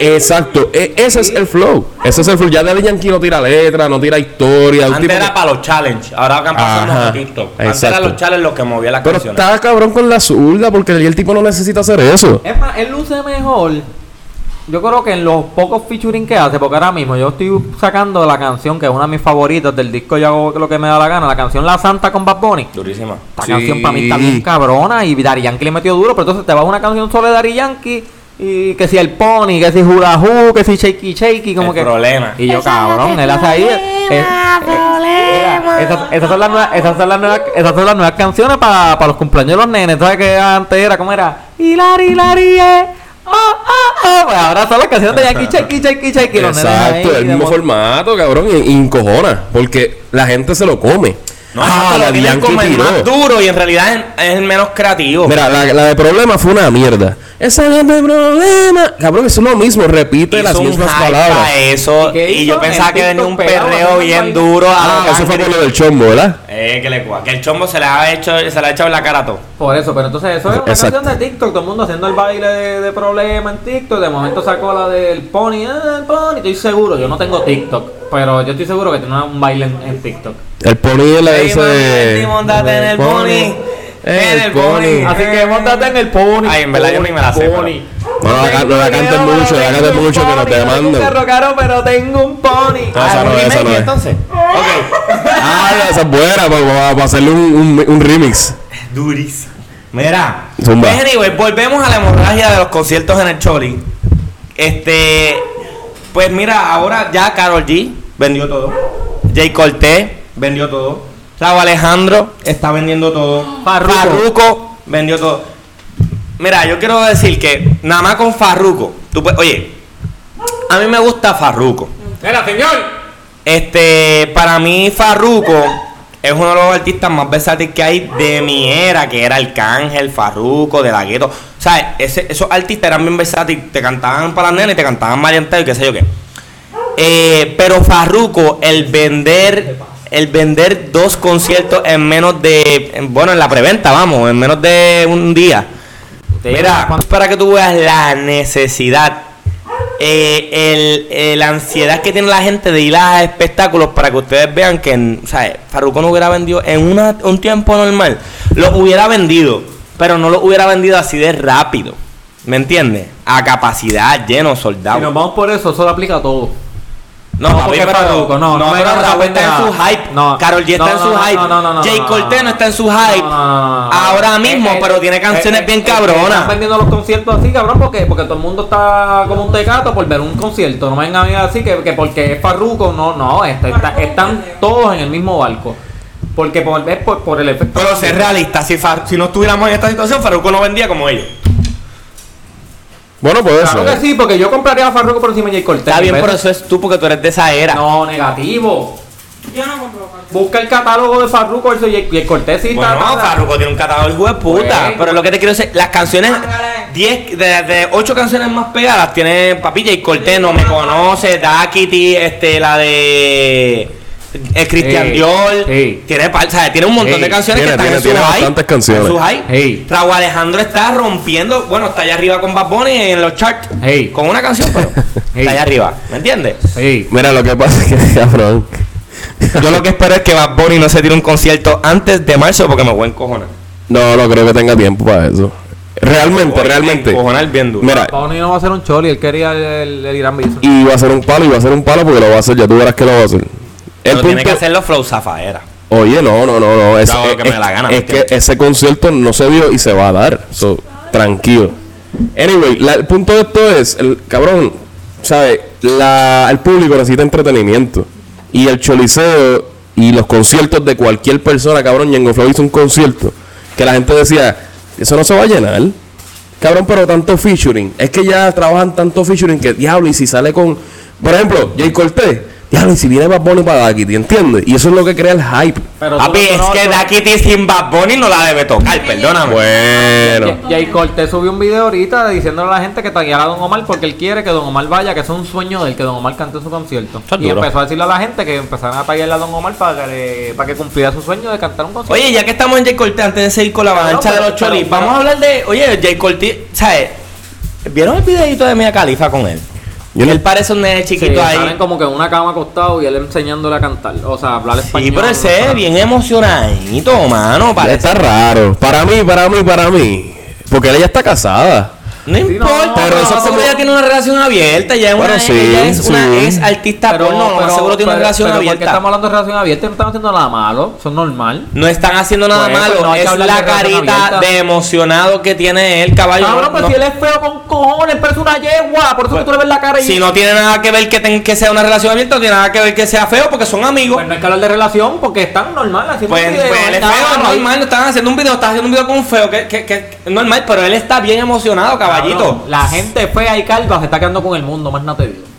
Exacto, e- ese es el flow. Ese es el flow. Ya Daddy Yankee no tira letra, no tira historia. Antes tipo era que- para los challenges, ahora que pasamos Ajá, a TikTok. Antes exacto. eran los challenges los que movían las Pero canciones. está cabrón con la zurda porque el tipo no necesita hacer eso. Es más, él luce mejor. Yo creo que en los pocos featuring que hace, porque ahora mismo yo estoy sacando la canción que es una de mis favoritas del disco Yo hago lo que me da la gana, la canción La Santa con Bad Bunny. Durísima. Esta Sí. canción para mí está bien cabrona y Dari Yankee le metió duro, pero entonces te vas a una canción solo de Dari Yankee y que si el Pony, que si Hoo, que si Shaky Shaky, como El que... problema. Y yo, cabrón, él hace ahí... esas, esas son las nuevas, esas son las nuevas, esas son las nuevas canciones para los cumpleaños de los nenes. ¿Sabes que antes era? ¿Cómo era? Hilari, hilari, eh. Oh, oh, oh. Pues ahora son las canciones de Yankee, Shaky, Shaky, Shaky. los nenes ahí, Exacto, el mismo mo- formato, cabrón, y, y encojona. Porque la gente se lo come. No, ah, tienen Yankee como el más duro y en realidad es, es el menos creativo. Mira, la, la de problema fue una mierda. Esa es de problema. Cabrón, es lo mismo, repite Hizo las mismas palabras. eso ¿Y yo pensaba En que venía un perreo bien duro a Ah, eso fue lo del chombo, ¿verdad? Eh, que le que el chombo se le ha hecho, se le ha echado en la cara a todo. Por eso, pero entonces eso es una Exacto. canción de TikTok, todo el mundo haciendo el baile de, de problema en TikTok, de momento sacó la del pony, ah, el pony, estoy seguro, yo no tengo TikTok, pero yo estoy seguro que tiene un baile en, en TikTok. El pony le dice. mami, montate en el pony. En el pony. Así que montate en el pony. Ay, en verdad yo ni me la sé. No, no la no la mucho, la un mucho que no pony, te tengo un caro, pero tengo un pony. Ah, esa ¿un no es, esa no es. entonces? Ok. Ah, esa es buena para, hacerle un, un, un remix. Durísimo. Mira, Zumba. pues anyway, volvemos a la hemorragia de los conciertos en el Choli. Este, pues mira, ahora ya Carol G vendió todo. Jay Cortés vendió todo. Raúl Alejandro está vendiendo todo. Farruko. Farruko vendió todo. Mira, yo quiero decir que nada más con Farruko, tú puedes- oye, a mí me gusta Farruko. Mira, señor. Este, para mí Farruko es uno de los artistas más versátiles que hay de mi era, que era Arcángel, Farruko, De La Gueto. O sea, ese- esos artistas eran bien versátiles, te cantaban para las nenas y te cantaban marianteo y qué sé yo qué. Eh, pero Farruko, el vender, el vender dos conciertos en menos de, en- bueno, en la preventa, vamos, en menos de un día. Mira, para que tú veas la necesidad, eh, el, eh, la ansiedad que tiene la gente de ir a espectáculos para que ustedes vean que, o sea, Farruko no hubiera vendido en una- un tiempo normal, lo hubiera vendido, pero no lo hubiera vendido así de rápido. ¿Me entiendes? A capacidad, lleno, soldado. Si nos vamos por eso, eso lo aplica a todo. No, No, porque Farruko, no, no pero Raúl está en su hype. No, Carol G está no, en su no, no, hype. no, no, no, no, Jay no, Cortés no. no está en su hype. No, no, no, no. Ahora mismo, Eh, eh, pero tiene canciones eh, bien eh, cabronas. Están vendiendo los conciertos así, cabrón, porque, porque todo el mundo está como un tecato por ver un concierto. No me vengan a mí a decir que, que porque es Farruko, no, no, está- está- están todos en el mismo barco. Porque por, es por, por el efecto. Pero ser realista, si, Far- si no estuviéramos en esta situación, Farruko no vendía como ellos. Bueno, pues Claro eso. que sí, porque yo compraría a Farruko por encima de Jay Cortés. Está bien, pero eso es tú porque tú eres de esa era. No, negativo. Yo no compro. Busca el catálogo de Farruko Jay Jay Cortés. sí, Bueno, está- está- Farruko tiene un catálogo hijo de puta. Bueno. Pero lo que te quiero decir, las canciones, Ándale. 10, de, de 8 canciones más pegadas, tiene Papilla y Cortés, No Me Conoce, Daquiti, este, la de. El Christian Dior. sí. Tiene, o sea, tiene un montón de canciones tiene, que están tiene- en su bastantes canciones. En su. Raúl Alejandro está rompiendo, bueno, está allá arriba con Bad Bunny en los charts. Con una canción, pero está allá arriba. ¿Me entiendes? Mira, lo que pasa es que, cabrón. Yo lo que espero es que Bad Bunny no se tire un concierto antes de marzo porque me voy a encojonar. No, no creo que tenga tiempo para eso. Realmente, realmente. bien duro. Mira, no va a ser un choli, él quería el, el, el Irán Bison. y va a ser un palo, y va a ser un palo porque lo va a hacer, ya tú verás que lo va a hacer. El tiene que hacerlo Flow Zafaera. Oye, no, no, no, no. Es, que me dé la gana, es ¿me que entiendes? ese concierto no se dio y se va a dar. So, tranquilo. Anyway, la- el punto de esto es, el cabrón, ¿sabes? El público necesita entretenimiento. Y el choliseo y los conciertos de cualquier persona, cabrón, Yengo Flow hizo un concierto que la gente decía, eso no se va a llenar. Cabrón, pero tanto featuring. Es que ya trabajan tanto featuring que diablo, y si sale con. Por ejemplo, Jay Cortés. Ya, y si viene Bad Bunny para Daquiti, ¿entiendes? Y eso es lo que crea el hype. Pero Papi, tú es no- que Daquiti sin Bad Bunny no la debe tocar, perdóname. Bueno. Jay Cortés subió un video ahorita diciéndole a la gente que tagueara a Don Omar porque él quiere que Don Omar vaya, que es un sueño del que Don Omar cante en su concierto. Y duro. empezó a decirle a la gente que empezaran a taguearle a Don Omar para que, para que cumpliera su sueño de cantar un concierto. Oye, ya que estamos en Jay Cortez, antes de seguir con la Claro, avalancha de los cholis, vamos a hablar de. Oye, Jay Cortez, ¿sabes? ¿Vieron el videito de Mia Califa con él? Yo no- él parece un nene Sí, chiquito ahí. salen como que en una cama acostado y él enseñándole a cantar. O sea, hablar español. Sí, pero él se ve bien emocionadito, mano. Ya Parece. está raro. Para mí, para mí, para mí. Porque ella está casada. No Sí, importa, pero pero eso es seguro ella tiene una relación abierta. Ya es Bueno, una, sí, ella es una sí. ex artista porno, pero, seguro tiene una relación pero ¿por qué abierta. estamos hablando de relación abierta? No están haciendo nada malo. Es normal. No están haciendo nada Pues, malo, pues, no es la carita abierta. de emocionado que tiene él, caballo. Cabrón, no- pues no- si él es feo con cojones, pero es una yegua. Por eso que tú le ves la cara y. si no tiene nada que ver que, ten- que sea una relación abierta, no tiene nada que ver que sea feo porque son amigos. Pues no hay que hablar de relación porque están normal haciendo Pues, un video. pues él es feo, normal, no están haciendo un video, están haciendo un video con un feo, que, que, normal, pero él está bien emocionado, caballito. La gente fea y calva se está quedando con el mundo, más no te digo.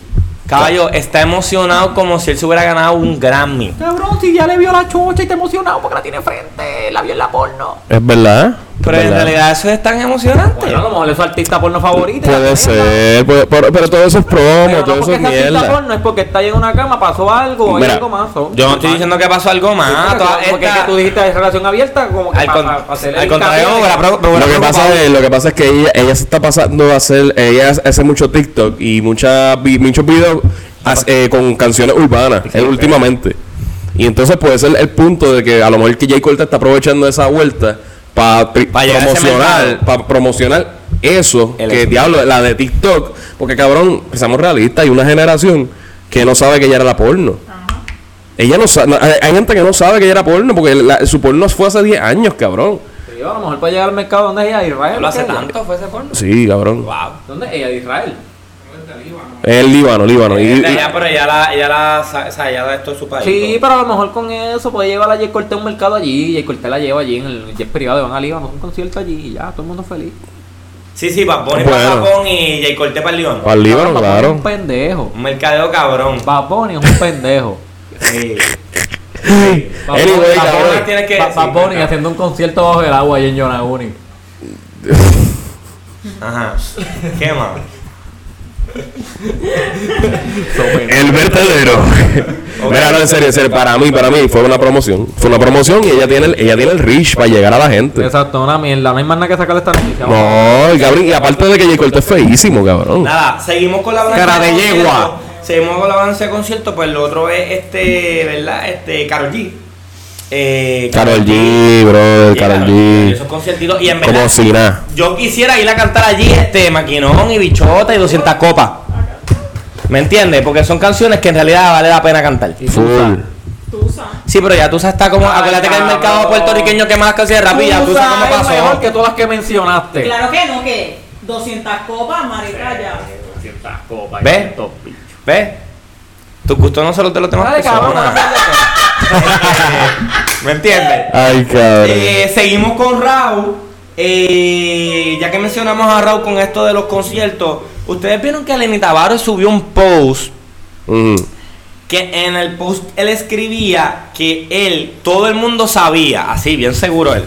Caballo, está emocionado como si él se hubiera ganado un Grammy. Cabrón, si ya le vio la chocha y está emocionado porque la tiene frente, la vio en la porno. Es verdad. Pero Es en realidad eso es tan emocionante. Bueno, a lo mejor es su artista porno favorito. Puede ser, puede- pero, pero todo eso es promo, Pero no todo eso es artista mierda. porno, es porque está ahí en una cama, pasó algo, hay Mira, algo más. o- Yo no estoy diciendo que pasó algo más. Sí, porque- toda porque esta- es que tú dijiste de relación abierta, como que Al, con- pa- pa hacerle al el contrario, Lo que, pasa es, lo que pasa es que ella, ella se está pasando a hacer, ella hace mucho TikTok y mucha, vi- muchos videos as- eh, con canciones urbanas eh, últimamente. Y entonces puede ser el punto de que a lo mejor que Jay Cortez está aprovechando esa vuelta para Pa promocionar, para promocionar eso, El que diablo, la de TikTok, porque cabrón, seamos realistas, hay una generación que no sabe que ella era la porno. Ella no sabe, hay, gente que no sabe que ella era porno porque la- su porno fue hace 10 años, cabrón. Sí, a lo mejor para llegar al mercado donde es ella, Israel. ¿Lo hace tanto? ¿Fue ese porno? Sí, cabrón. Wow. ¿Dónde es ella? De Israel. Es el Líbano, Líbano. Y- pero ya la, ya la, o sea, esto es su país. Sí, pero a lo mejor con eso puede llevar a Jay Cortés a un mercado allí. Jay Cortés la lleva allí en el jet privado y van a Líbano, un concierto allí y ya, todo el mundo feliz. Sí, sí, Bad Bunny Bueno. para Japón y Jay Cortez para el Líbano, Bad Bunny es claro. un pendejo. Un mercadeo cabrón. Bad Bunny es un pendejo. Sí. Bad Anyway, Bunny- Bad. Bunny- que Bad- cabrón. haciendo un concierto bajo el agua allí en Yonaguni. Ajá. ¿Qué más? El vertedero. Mira, no, en serio, en serio, para mí, para mí fue una promoción. Fue una promoción y ella tiene el, ella tiene el reach para llegar a la gente. Exacto, una mierda. No hay más nada que sacarle esta noticia. No, y cabrón, y aparte de que J. Cortés es feísimo, cabrón. Nada, seguimos con la Cara de concierto. yegua. Seguimos con la balanza de concierto, pues lo otro es este, ¿verdad? Este, Karol G. Eh, Karol G, bro, Sí, Karol G. Esos conciertitos. Y en verdad, Como si nada. yo quisiera ir a cantar allí este maquinón y bichota y 200 copas. ¿Me entiendes? Porque son canciones que en realidad vale la pena cantar. Y Full. Tusa. Sí, pero ya tú sabes, está como. Ay, acuérdate que el mercado puertorriqueño que más canciones rápidas, tú sabes cómo Tusa es mejor que todas las que mencionaste. Claro que no, que 200 copas, marica, ya. ¿Ves? ¿Ves? Tu gusto no solo te lo tengo Dale, cabrón, no ¿Me entiendes? Ay, cabrón. Eh, seguimos con Raúl. Eh, ya que mencionamos a Raúl con esto de los conciertos, ustedes vieron que Lenny Tavares subió un post que en el post él escribía que él, todo el mundo sabía, así bien seguro él,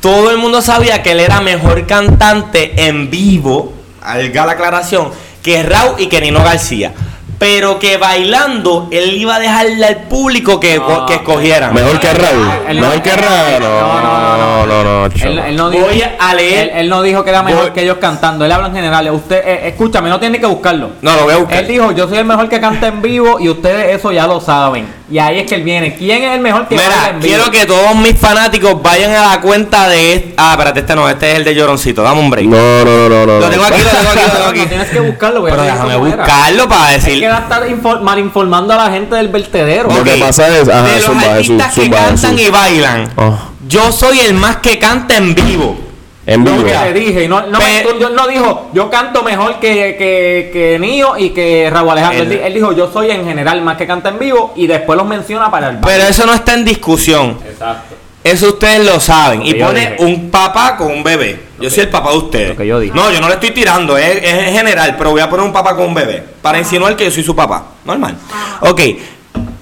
todo el mundo sabía que él era mejor cantante en vivo, alga la aclaración, que Raúl y que Nino García. Pero que bailando él iba a dejarle al público que, No, que escogieran. Mejor que Raúl. Él no- Mejor que Raúl. No, no, no, No, no, no. Él, no dijo, Voy a leer- Él, él no dijo que era mejor Voy- que ellos cantando. Él habla en general. Usted, eh, escúchame, no tiene que buscarlo. No, lo voy a buscar. Él dijo, yo soy el mejor que canta en vivo y ustedes eso ya lo saben. Y ahí es que él viene. ¿Quién es el mejor que Mira, en vivo? quiero que todos mis fanáticos vayan a la cuenta de este. Ah, espérate, este no, este es el de Lloroncito. Dame un break. No, no, no, no. Lo tengo aquí, lo tengo aquí, lo tengo No aquí. tienes que buscarlo, voy a Pero déjame era. buscarlo para Hay decir. que estar infor- mal informando a la gente del vertedero. Lo que pasa es- ajá, de los zumba, artistas que zumba, cantan y bailan, Oh, yo soy el más que canta en vivo. En Lo vivo. que te dije, y no, no, me- Pe- tú- yo- no dijo, yo canto mejor que, que, que Nio y que Raúl Alejandro. Él, Él- di- él dijo, yo soy en general más que canta en vivo y después los menciona para el Pero eso no está en discusión. Exacto. Eso ustedes lo saben. Lo Y pone dije. un papá con un bebé. Yo soy el papá de ustedes. Lo que yo dije. No, yo no le estoy tirando, es, es en general, pero voy a poner un papá con un bebé. Para insinuar que yo soy su papá. Normal. Ok.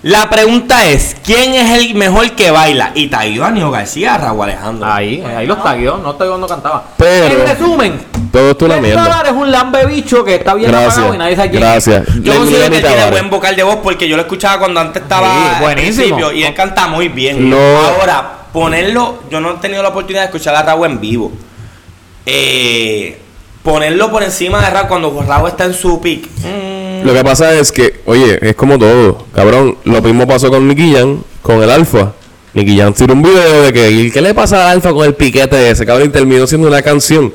La pregunta es, ¿quién es el mejor que baila? Y Taíbanio García, Raúl Alejandro. Ahí, ahí los tagueó, no estoy cuando cantaba. Pero- En resumen, Todo esto es una 10 mierda. dólares un lambe bicho que está bien Gracias. apagado y nadie sabe quién es. Gracias. Yo considero que tiene buen vocal de voz porque yo lo escuchaba cuando antes estaba Sí, buenísimo. principio y él canta muy bien. No. Ahora, ponerlo, yo no he tenido la oportunidad de escuchar a Raúl en vivo. Eh, ponerlo por encima de Raúl cuando Raúl está en su pick. mm, Lo que pasa es que, oye, es como todo, cabrón. Lo mismo pasó con Nicky Jam, con el Alfa. Nicky Jam tiró un video de que, ¿qué le pasa al Alfa con el piquete ese? Cabrón, y terminó siendo una canción.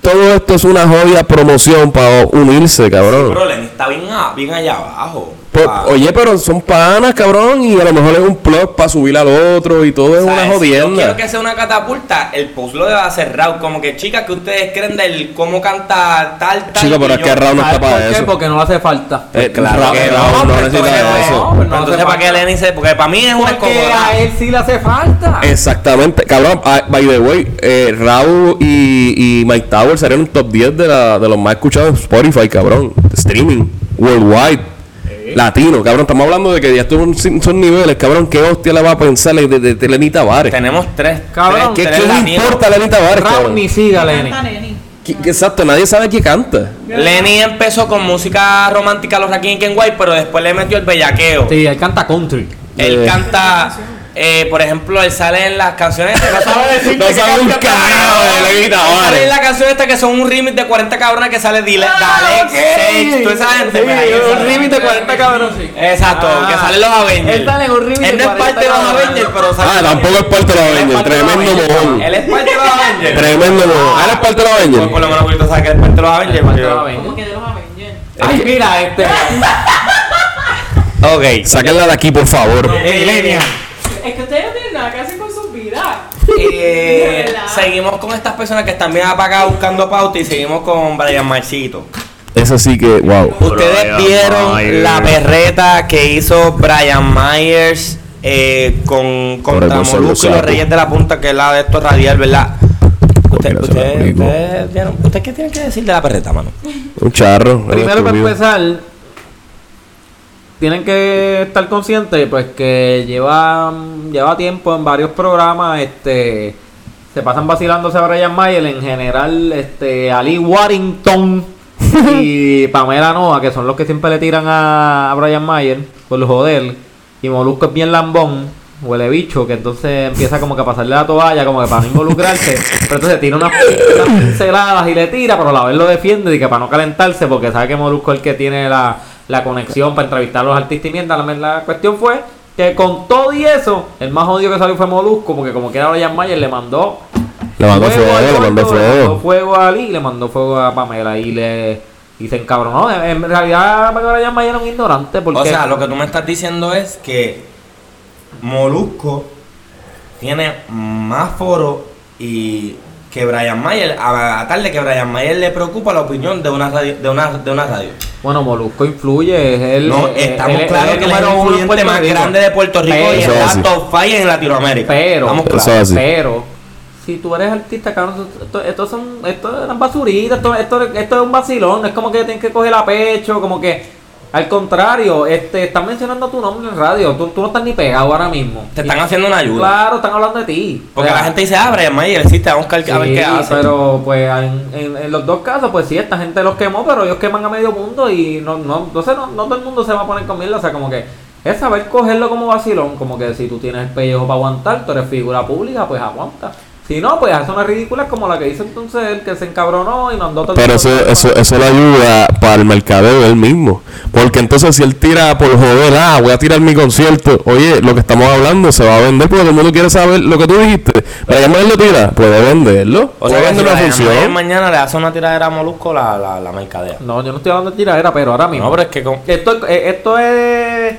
Todo esto es una jodida promoción para unirse, cabrón. Pero Lenny está bien, bien allá abajo. Pues, Ah, oye, pero son panas, cabrón, y a lo mejor es un plot para subir al otro y todo es ¿sabes? una Si yo jodienda. quiero que sea una catapulta, el post lo debe hacer Raúl. Como que, chicas, que ustedes creen del cómo canta tal, tal. Chico, pero es que Raúl no ¿Sabes está para por qué? eso. Porque no le hace falta. Eh, Claro que Raúl no, necesita entonces- eso. no, pero no entonces, ¿para qué. Lenny se.? Porque para mí es una Porque a él sí le hace falta. Exactamente, cabrón. ah, by the way, eh, Raúl y, y Mike Tower serían un top 10 de, la, de los más escuchados en Spotify, cabrón. Streaming, worldwide, latino, cabrón. Estamos hablando de que ya estuvo en esos niveles, cabrón. ¿Qué hostia le va a pensar de, de, de Lenny Tavares? Tenemos tres. Cabrón, ¿Qué, tres qué le importa a Lenny Tavares, cabrón? ni siga, Lenny. Canta Neni. ¿Qué- qué- Exacto, nadie sabe qué canta. Lenny empezó con música romántica a los Rakim y Ken White, pero después le metió el bellaqueo. Sí, él canta country. Él Eh. canta, eh, por ejemplo, él sale en las canciones. No sabe decir No sabe un carajo de Tavares. Sale en las canciones estas que son un remix de 40 cabrones que sale Dile, Dale, Sage, toda esa gente. pues, ahí un remix de 40 cabros, sí. Exacto, Ah. que salen los Avengers. Él sale en un remix Él de no es 40 parte de los cabrones. Avengers, pero sale. Ah, tampoco es parte de los Él Avengers. Tremendo mojón. Él es parte de los Avengers. Tremendo mojón. Él es parte de los Pues Avengers. por lo menos ahorita sabe que es parte de los Avengers. Parte de los porque- Avengers. Como que de los Avengers. Ay, mira, este. Ok. Sáquenla de aquí, por favor. Ey, Lenny. Es que ustedes no tienen nada que hacer con sus vidas. Eh, seguimos con estas personas que están bien apagadas buscando pauta y seguimos con Brian Marcito. Eso sí que, wow. Ustedes Brian vieron Myers. la berreta que hizo Brian Myers eh, con contra Molusco y los Reyes de la Punta, que es la de estos radial, ¿verdad? Usted- Ustedes explico. ustedes vieron- ¿usted qué tienen que decir de la berreta, mano? Un charro. Primero para estúpido. empezar, tienen que estar conscientes pues que lleva, lleva tiempo en varios programas, este se pasan vacilándose a Brian Mayer, en general, este Ali Warrington y Pamela Noa, que son los que siempre le tiran a, a Brian Mayer por los joder, y Molusco es bien lambón, huele bicho, que entonces empieza como que a pasarle la toalla, como que para no involucrarse, pero entonces tira unas, unas pinceladas y le tira, pero a la vez lo defiende y que para no calentarse, porque sabe que Molusco es el que tiene la, la conexión para entrevistar a los artistas y mierda. La, la cuestión fue que con todo y eso, el más odio que salió fue Molusco, porque como que era Brian Mayer, le mandó Le mandó fuego, al le mandó gordo, Le mandó fuego. fuego a Ali y le mandó fuego a Pamela y le y se encabronó. En, en realidad Brian Mayer era un ignorante porque O sea, lo que tú me estás diciendo es que Molusco tiene más foro y que Brian Mayer, a, a tal de que Brian Mayer le preocupa la opinión de una radio, de una, de una radio. Bueno, Molusco influye, es el. No, eh, estamos claros que es el influyente más Rico. grande de Puerto Rico y Pero- Eso es está así. top five en Latinoamérica. Pero, Estamos claros. pero, si tú eres artista, cabrón, esto, esto son, esto eran basuritas, esto, esto, esto es un vacilón, no es como que tienes que coger a pecho, como que, al contrario, este, están mencionando tu nombre en radio, tú, tú no estás ni pegado ahora mismo. Te están haciendo una ayuda. Claro, están hablando de ti. Porque O sea, la gente dice, ah, Brian Mayer existe, a buscar a ver Sí, qué hace. pero pues en, en- en los dos casos, pues sí, esta gente los quemó, pero ellos queman a medio mundo y no, no, no sé, no, no todo el mundo se va a poner con mierda, o sea, como que es saber cogerlo como vacilón, como que si tú tienes el pellejo para aguantar, tú eres figura pública, pues aguanta. Si no, pues hace unas ridículas como la que hizo entonces él, que se encabronó y mandó todo Pero eso, eso, eso le ayuda para el mercadeo él mismo. Porque entonces si él tira por joder, ah, voy a tirar mi concierto. Oye, lo que estamos hablando se va a vender porque todo el mundo quiere saber lo que tú dijiste. Brian Mayer lo tira, puede venderlo. O sea, que si vender una función. mañana le hace una tiradera a Molusco, la, la, la mercadea. No, yo no estoy hablando de tiradera, pero ahora mismo. No, pero es que con... Esto, eh, esto es.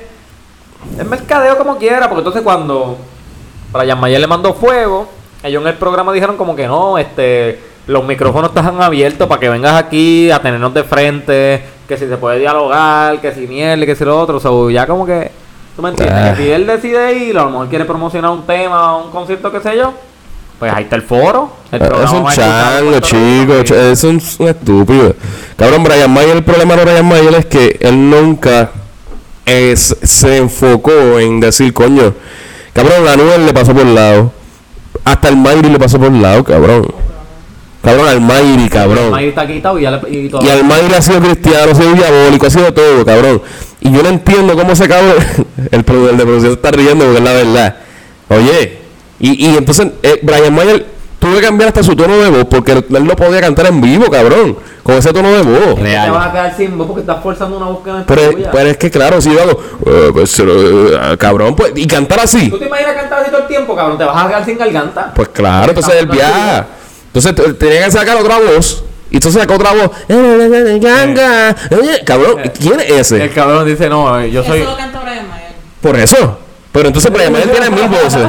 Es mercadeo como quiera, porque entonces cuando Brian Mayer le mandó fuego, ellos en el programa dijeron como que no, este. Los micrófonos están abiertos para que vengas aquí a tenernos de frente, que si se puede dialogar, que si miel, que si lo otro. So, ya como que. ¿Tú me entiendes? Ah. Que si él decide ir, a lo mejor quiere promocionar un tema, un concierto, qué sé yo, pues ahí está el foro. El Es un chango, chico. ch- Es un, un estúpido. Cabrón, Brian Mayer, el problema de Brian Mayer es que él nunca es- se enfocó en decir, coño, cabrón, la nube le pasó por el lado. Hasta el Mayri le pasó por el lado, cabrón. Cabrón, al Mayri, cabrón. Está quitado y ya le. Y todo. Y Almayri ha sido cristiano, ha sido diabólico, ha sido todo, cabrón. Y yo no entiendo cómo ese cabrón, el, el de producción está riendo porque es la verdad. Oye, y, y entonces eh, Brian Mayer tuvo que cambiar hasta su tono de voz porque él no podía cantar en vivo, cabrón, con ese tono de voz. Te vas a quedar sin voz porque estás forzando una búsqueda Pero, pero es que claro, si yo hago, eh, pues, eh, cabrón, pues, y cantar así, ¿Tú te imaginas cantar así todo el tiempo, cabrón? Te vas a quedar sin garganta. pues claro, entonces él viaja. Entonces t- tenía que sacar otra voz. Y entonces sacó otra voz. Cabrón, ¿quién es ese? El cabrón dice, no, eh, yo soy. Eso lo canta Brian Mayer. Por eso. Pero entonces Brian Mayer tiene mil voces.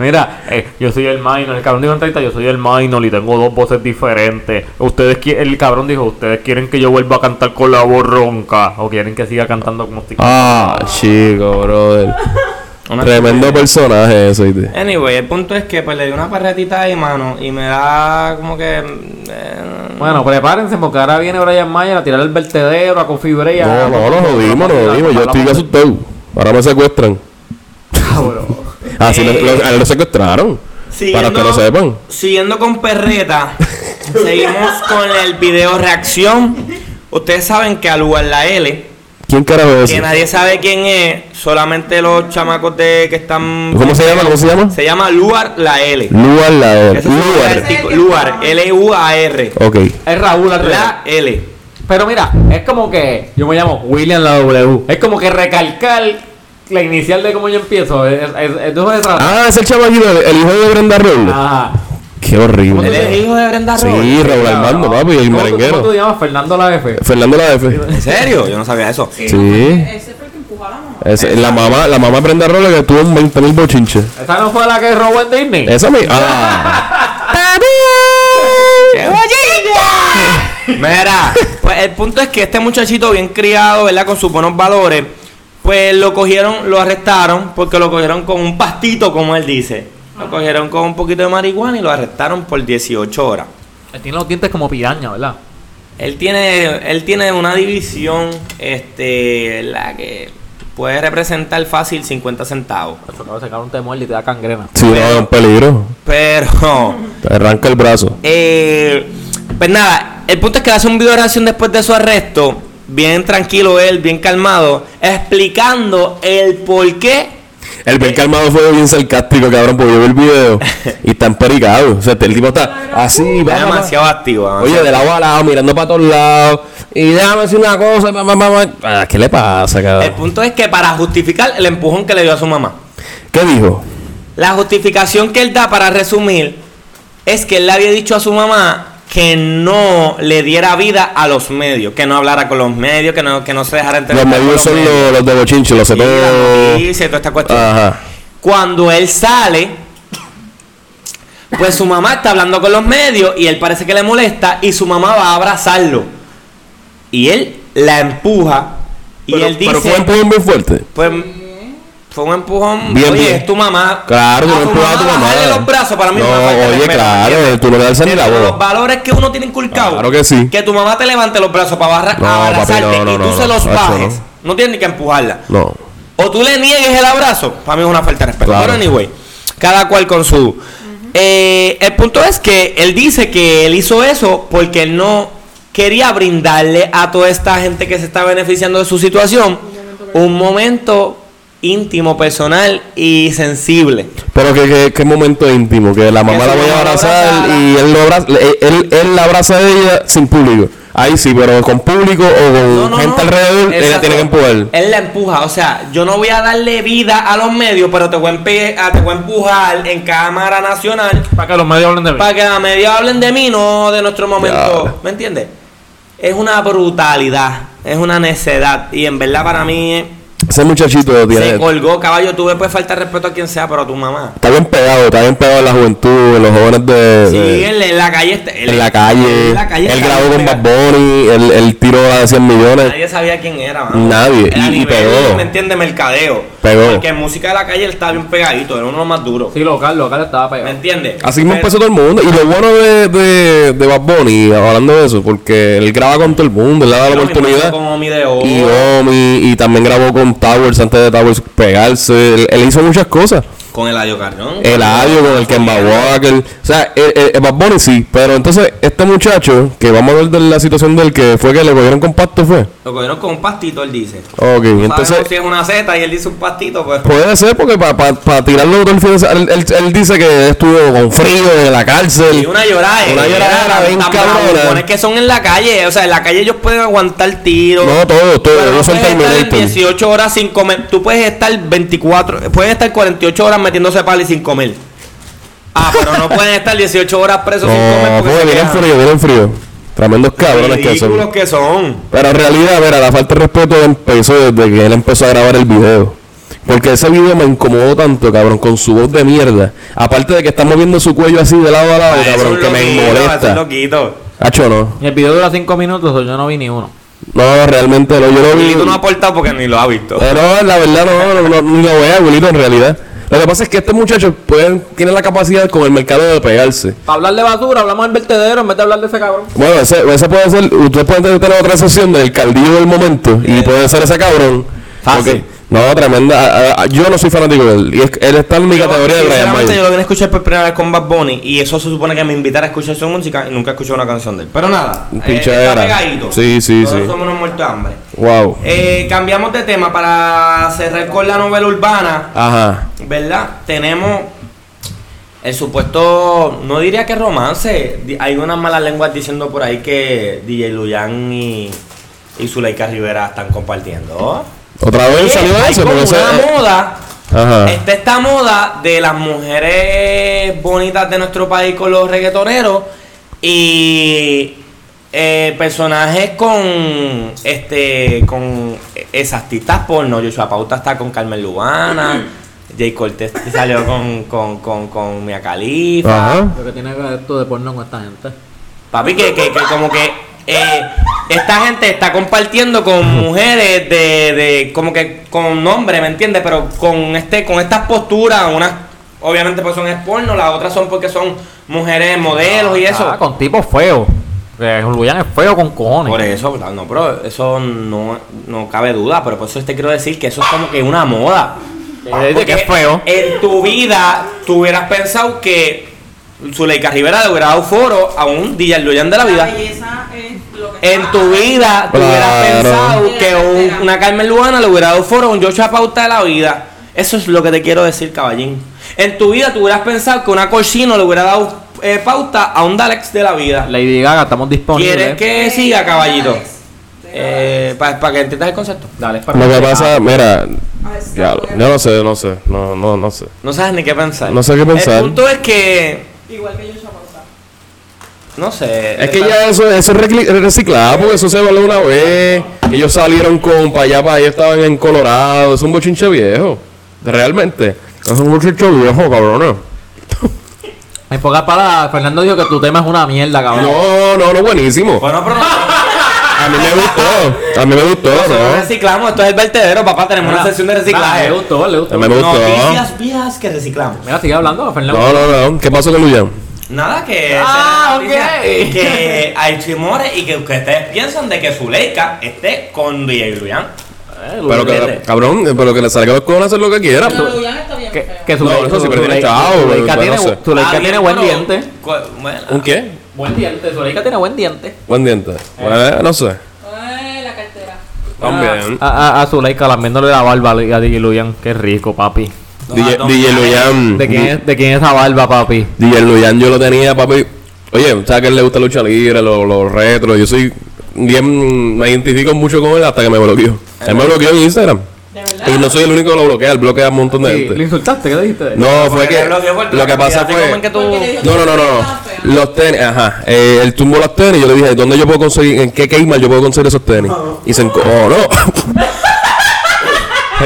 Mira, eh, yo soy el minor. El cabrón dijo en 30, yo soy el minor y tengo dos voces diferentes. Ustedes qui- el cabrón dijo, ustedes quieren que yo vuelva a cantar con la voz ronca o quieren que siga cantando como estoy Ah, chico, brother. Una Tremendo personaje. ¿viste? Anyway, el punto es que pues le di una parretita ahí, mano, y me da como que... eh, Bueno, prepárense porque ahora viene Brian Mayer a tirar el vertedero, a a... No, no, nos jodimos, nos jodimos. Yo estoy asustado. Ahora me secuestran. Cabrón. Ah, sí, lo, lo- lo secuestraron. Para que lo sepan. Siguiendo con Perreta, seguimos con el video reacción. Ustedes saben que al lugar la L, ¿Quién carajo es que nadie sabe quién es, solamente los chamacos de que están... ¿Cómo se llama? ¿Cómo se llama? Se llama Luar la L. Luar la un Luar. Luar, L-U-A-R. Ok. Es Raúl. La L. Pero mira, es como que yo me llamo William la W. Es como que recalcar la inicial de cómo yo empiezo. Es, es, es, eso es Ah, es el chamaquito, el, el hijo de Brenda Roll. Ajá. Qué Él horrible. es hijo de Brenda Sí, Roll. Raúl Armando, papi, el ¿Cómo tú- ¿Cómo merenguero. tú te llamas? Fernando la F. Fernando la F. ¿En serio? Yo no sabía eso. Sí. Ese fue el que empujó a la mamá. Es, la mamá, la mamá Brenda Roll que tuvo un 20 mil bochinches. ¿Esa no fue la que robó en Disney? Esa me. Ah. Mira, pues el punto es que este muchachito bien criado, ¿verdad? Con sus buenos valores, pues lo cogieron, lo arrestaron porque lo cogieron con un pastito, como él dice. Lo cogieron con un poquito de marihuana y lo arrestaron por 18 horas. Él tiene los dientes como piraña, ¿verdad? Él tiene, él tiene una división, este, la que puede representar fácil 50 centavos. Eso cabrón, ese cabrón te muerde y te da cangrena. Sí, no, es un peligro. Pero Te arranca el brazo. Eh, pues nada, el punto es que hace un video de reacción después de su arresto, bien tranquilo él, bien calmado, explicando el por qué. El bien calmado fue bien sarcástico, cabrón, porque yo vi el video y está empericado. O sea, el tipo está así, va, Es demasiado activo. Oye, de lado a lado, mirando para todos lados. Y déjame decir una cosa. pa, pa. Ah, ¿Qué le pasa, El cabrón? punto es que para justificar el empujón que le dio a su mamá, ¿Qué dijo? la justificación que él da para resumir es que él le había dicho a su mamá que no le diera vida a los medios, que no hablara con los medios, que no, que no se dejara Los entrevistar con medios son los, los de bochinche, los sé Y toda esta cuestión. Ajá. Cuando él sale, pues su mamá está hablando con los medios y él parece que le molesta y su mamá va a abrazarlo. Y él la empuja y Pero, él dice, pero fue un empujón bien fuerte. pues fue un empujón. Bien, oye, bien. es tu mamá. Claro, tú no empujas a tu mamá. bajarle los brazos para mí No, es una falta de oye, claro, tú no le das ni la voz. Los valores que uno tiene inculcado. Claro que sí. Que tu mamá te levante los brazos para barra- No, papi, abrazarte no, no, y tú no, se los bajes. No. tienes ni que empujarla. No. O tú le niegues el abrazo, para mí es una falta de respeto. Claro. Pero anyway, cada cual con su. Eh, el punto es que él dice que él hizo eso porque él no quería brindarle a toda esta gente que se está beneficiando de su situación un momento íntimo, personal y sensible. Pero que, momento íntimo, que la mamá Que la voy a abrazar y él, lo abraza, él, él, él la abraza a ella sin público. Ahí sí, pero con público o con No, no, gente no. alrededor, ella tiene que empujar. Él la empuja, o sea, yo no voy a darle vida a los medios, pero te voy a, empe- a- te voy a empujar en cámara nacional Para que los medios hablen de mí. para que los medios hablen de mí, no de nuestro momento. Ya. ¿Me entiendes? Es una brutalidad, es una necedad. Y en verdad para mí eh, Ese muchachito tiene, se colgó, caballo. Tú le puedes faltar respeto a quien sea, pero a tu mamá. está bien pegado, está bien pegado en la juventud, en los jóvenes de, Sí, de- en, en la calle. está- en la calle. en la calle él grabó con Bad. Bunny, él, él tiró a 100 millones. Nadie sabía quién era, mano. Nadie, Era y- y pegó. ¿Me entiendes? Mercadeo. Pegó. Porque en música de la calle él estaba bien pegadito, era uno de los más duros. Sí, local, local estaba ¿Me pegado. entiendes? Así mismo empezó todo el mundo. Y lo bueno de, de, de Bad Bunny, hablando de eso, porque él graba con todo el mundo, él le da la oportunidad. Con Omi de Oro. Y Omi, y también grabó con Towers antes de Towers pegarse. Él, él hizo muchas cosas. Con Eladio Carrión. El audio con el Kemba Walker. O sea, el, el, el Bad Bunny sí. Pero entonces, este muchacho, que vamos a ver de la situación del que fue que le cogieron con pacto, fue. Lo cogieron con un pastito, él dice. Ok, No entonces. si es una Z y él dice un pastito, pues. Puede ser porque para tirarlo todo el fin de semana, él, él- él dice que estuvo con frío en la cárcel. Y una llorada, Una lloradera bien cabrona. Que son en la calle, o sea, en la calle ellos pueden aguantar tiros. No, todo, todo. No Ellos son Terminator. 18 horas sin comer. Tú puedes estar 24, puedes estar 48 horas metiéndose palo y sin comer. Ah, pero no pueden estar 18 horas presos sin comer No, porque vienen frío, vienen frío. Tremendos cabrones que son. que son. Pero en realidad, mira, la falta de respeto empezó desde que él empezó a grabar el video. Porque ese video me incomodó tanto, cabrón, con su voz de mierda. Aparte de que está moviendo su cuello así de lado a lado, Ah, cabrón, que me loquito, molesta. loquito. Hacho, no. Y el video dura 5 minutos, yo no vi ni uno. No, realmente no. Yo lo vi. Wilito no ha aportado porque ni lo ha visto. Eh, no, la verdad no, no, no, ni lo veo, abuelito, en realidad. Lo que pasa es que este muchacho pueden, tiene la capacidad con el mercado de pegarse. Para hablar de basura, hablamos del vertedero en vez de hablar de ese cabrón. Bueno, ese, ese puede ser, ustedes pueden tener otra sesión del caldillo del momento y puede ser ese cabrón. Fácil. No, tremenda. yo no soy fanático de él. Y es- él está en mi Yo, categoría de Brian sinceramente, yo Mayer. lo vine a escuchar por primera vez con Bad Bunny y eso se supone que me invitara a escuchar su música y nunca escuché una canción de él. Pero nada, Un eh, está pegadito. Sí, sí, Todos sí. somos unos muertos de hambre. Wow. Eh, cambiamos de tema para cerrar con la novela urbana, Ajá. ¿verdad? Tenemos el supuesto, no diría que romance, hay unas malas lenguas diciendo por ahí que DJ Luyan y, y Zuleika Rivera están compartiendo. Otra vez Oye, salió hay eso. como una moda Ajá. Está esta moda de las mujeres bonitas de nuestro país con los reggaetoneros y eh, personajes con este con esas artistas porno. Joshua Pauta está con Carmen Lubana, Jay Cortez salió con, con, con, con Mia Khalifa. Ajá. Lo que tiene que ver esto de porno con esta gente. Papi, que, que, que como que eh, esta gente está compartiendo con mujeres de, de como que con nombre, ¿me entiendes? Pero con este con estas posturas, unas obviamente pues son es porno, las otras son porque son mujeres modelos y eso. Ah, con tipos feos. Julián es feo con cojones. Por eso, no, pero eso no, no cabe duda, pero por eso te quiero decir que eso es como que una moda. Eh, de que es Porque feo. En tu vida, tú hubieras pensado que Zuleika Rivera le hubiera dado foro a un DJ Luyan de la vida. belleza que En tu vida, tú hubieras pensado que un- una Carmen Lubana le hubiera dado foro a un Joshua Pauta de la vida. Eso es lo que te quiero decir, caballín. En tu vida, tú hubieras pensado que una Corsino le hubiera dado eh, pauta a un Dalex de la vida. Lady Gaga, estamos disponibles. ¿Quieres que siga, caballito? Eh, Para que entiendas el concepto. Dale, para Lo que pasa, mira, A ver si ya, yo no sé, no sé, no, no, no sé. No sabes ni qué pensar. No sé qué pensar. El punto es que. Igual que yo. No sé. Es que ya eso, eso es reciclado, porque eso se valió una vez. Ellos salieron con para allá, para allá, estaban en Colorado. Es un bochinche viejo. Realmente. Es un bochinche viejo, cabrón. En pocas palabras, Fernando dijo que tu tema es una mierda, cabrón. No, no, no, buenísimo. Bueno, pero no. A mí me gustó. A mí me gustó, Nosotros ¿no? reciclamos, esto es el vertedero, papá. Tenemos una sección de reciclaje. Le gustó, le gustó. Me gustó. Noticias viejas que reciclamos. Mira, sigue hablando, Fernando. No, no, no. ¿Qué pasó con Luyan? Nada que. Ah, esa es la ok. noticia, Que hay rumores y que, ustedes piensan de que Zuleika esté con DJ Luyan. Eh, Pero que, cabrón, pero que le salga los cojones hacer lo que quiera. Pero. Luyan está bien Que, su No, eso sí, pero tiene chavo, Zuleika tiene, no sé. Zuleika Ah, tiene bien, buen pero- diente. bueno, ¿Un qué? Buen diente, Zuleika tiene buen diente. Buen diente. Eh, no sé. Ay, la cartera. También. A, a, a Zuleika lamiéndole la barba a DJ Luyan. Qué rico, papi. DJ, no, DJ no, Luyan. ¿De quién, es, ¿De quién es esa barba, papi? DJ Luyan yo lo tenía, papi. Oye, ¿sabes que él le gusta lucha libre, los los retro? Yo soy bien, me identifico mucho con él hasta que me bloqueó. Él me bloqueó en Instagram. De verdad. Y no soy el único que lo bloquea, él bloquea a un montón de Sí, ¿Le gente. insultaste? ¿Qué le dijiste? No, fue que lo que pasa fue que tú- No, no, no, no. Los tenis, ajá. Eh, él tumbó los tenis. Yo le dije, ¿dónde yo puedo conseguir? ¿En qué Kmart yo puedo conseguir esos tenis? Y se encojonó.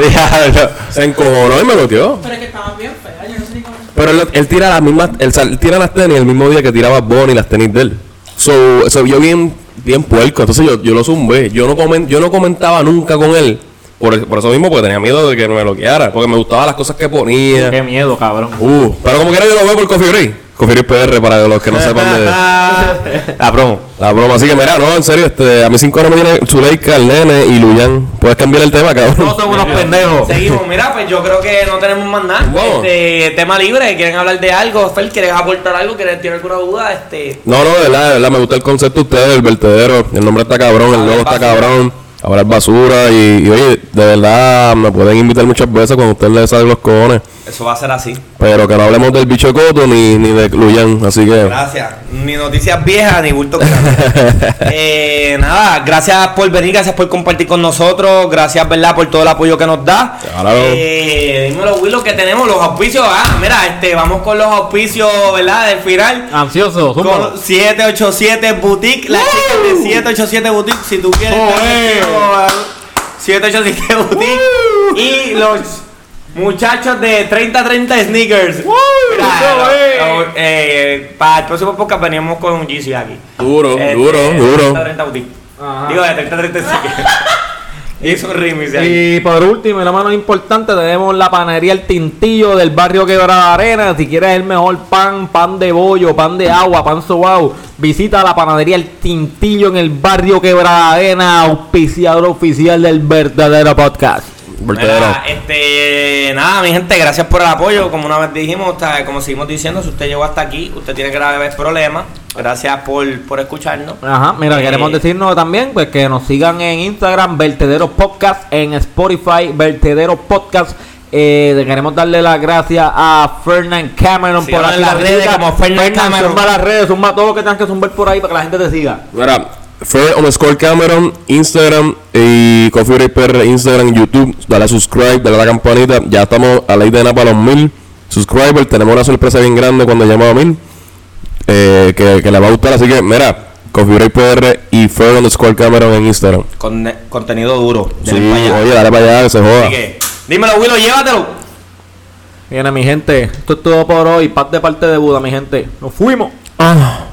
Diablo, se encojonó y me bloqueó. Pero es que estaban bien feas. Yo no sé ni cómo. Pero él, él tira las mismas, él, él tira las tenis el mismo día que tiraba Bonnie las tenis de él. So, se vio bien, bien puerco. Entonces yo, yo lo zumbé. Yo no comen, yo no comentaba nunca con él. por, por eso mismo, porque tenía miedo de que me bloqueara. Porque me gustaban las cosas que ponía. Qué miedo, cabrón. Uh, pero como quiera yo lo veo por Coffee Break. Coffee Break PR para los que no sepan de la promo. La broma. Así que mira, no, en serio, este, a mí cinco años me viene Zuleika, el nene y Luyan. Puedes cambiar el tema, cabrón. Todos son unos pendejos. Seguimos, mira, pues yo creo que no tenemos más nada. Este, tema libre, quieren hablar de algo, Fel, ¿quieres aportar algo? ¿Quieres tiene alguna duda? Este, No, no, de verdad, de verdad, me gusta el concepto de ustedes, el vertedero. El nombre está cabrón, el Hablar logo está cabrón. Ahora es basura y, y, oye, de verdad me pueden invitar muchas veces cuando ustedes les salen los cojones. eso va a ser así. Pero que no hablemos del bicho coto ni, ni de Luyan, así que. Gracias. Ni noticias viejas, ni bulto grande. eh, nada, gracias por venir, gracias por compartir con nosotros, gracias, ¿verdad? Por todo el apoyo que nos da. Claro. Eh, dímelo, Willow, que tenemos los auspicios. Ah, mira, este, vamos con los auspicios, ¿verdad? Del final. Ansioso, zúmbalo. Con 787 Boutique, las chicas de 787 Boutique, si tú quieres Joder. Estar vestido, ah, 787 Boutique y los muchachos de 3030 Sneakers. Eh, para el próximo podcast veníamos con un GC aquí. Duro, Este, duro, de duro. 3030 Boutique. Ajá. Digo, de 3030 Sneakers. Y por último, y la mano importante, tenemos la panadería El Tintillo del barrio Quebrada Arena. Si quieres el mejor pan, pan de bollo, pan de agua, pan sobao, visita la panadería El Tintillo en el barrio Quebrada Arena, auspiciador oficial del verdadero podcast. Vertedero. Mira, este, nada, mi gente, gracias por el apoyo. Como una vez dijimos, está- como seguimos diciendo, si usted llegó hasta aquí, usted tiene graves problemas. Gracias por, por escucharnos. Ajá, mira, Eh, queremos decirnos también pues que nos sigan en Instagram, Vertedero Podcast, en Spotify, Vertedero Podcast. Eh, queremos darle las gracias a Fernand Cameron por las redes como Fernan Cameron. Zumba las redes, zumba todo lo que tengas que zumbar por ahí para que la gente te siga. Mira, Fair underscore Cameron, Instagram y Coffee Break PR, Instagram, YouTube. Dale a subscribe, dale a la campanita. Ya estamos a la idea para los mil subscribers. Tenemos una sorpresa bien grande cuando llegamos a mil. eh, que, que le va a gustar. Así que, mira, Coffee Break PR y Fair underscore Cameron en Instagram. Con contenido duro. Sí, oye, dale para allá que se joda. Así que, dímelo, Willow, llévatelo. Viene mi gente, esto es todo por hoy, paz de parte de Buda, mi gente. Nos fuimos. Ah.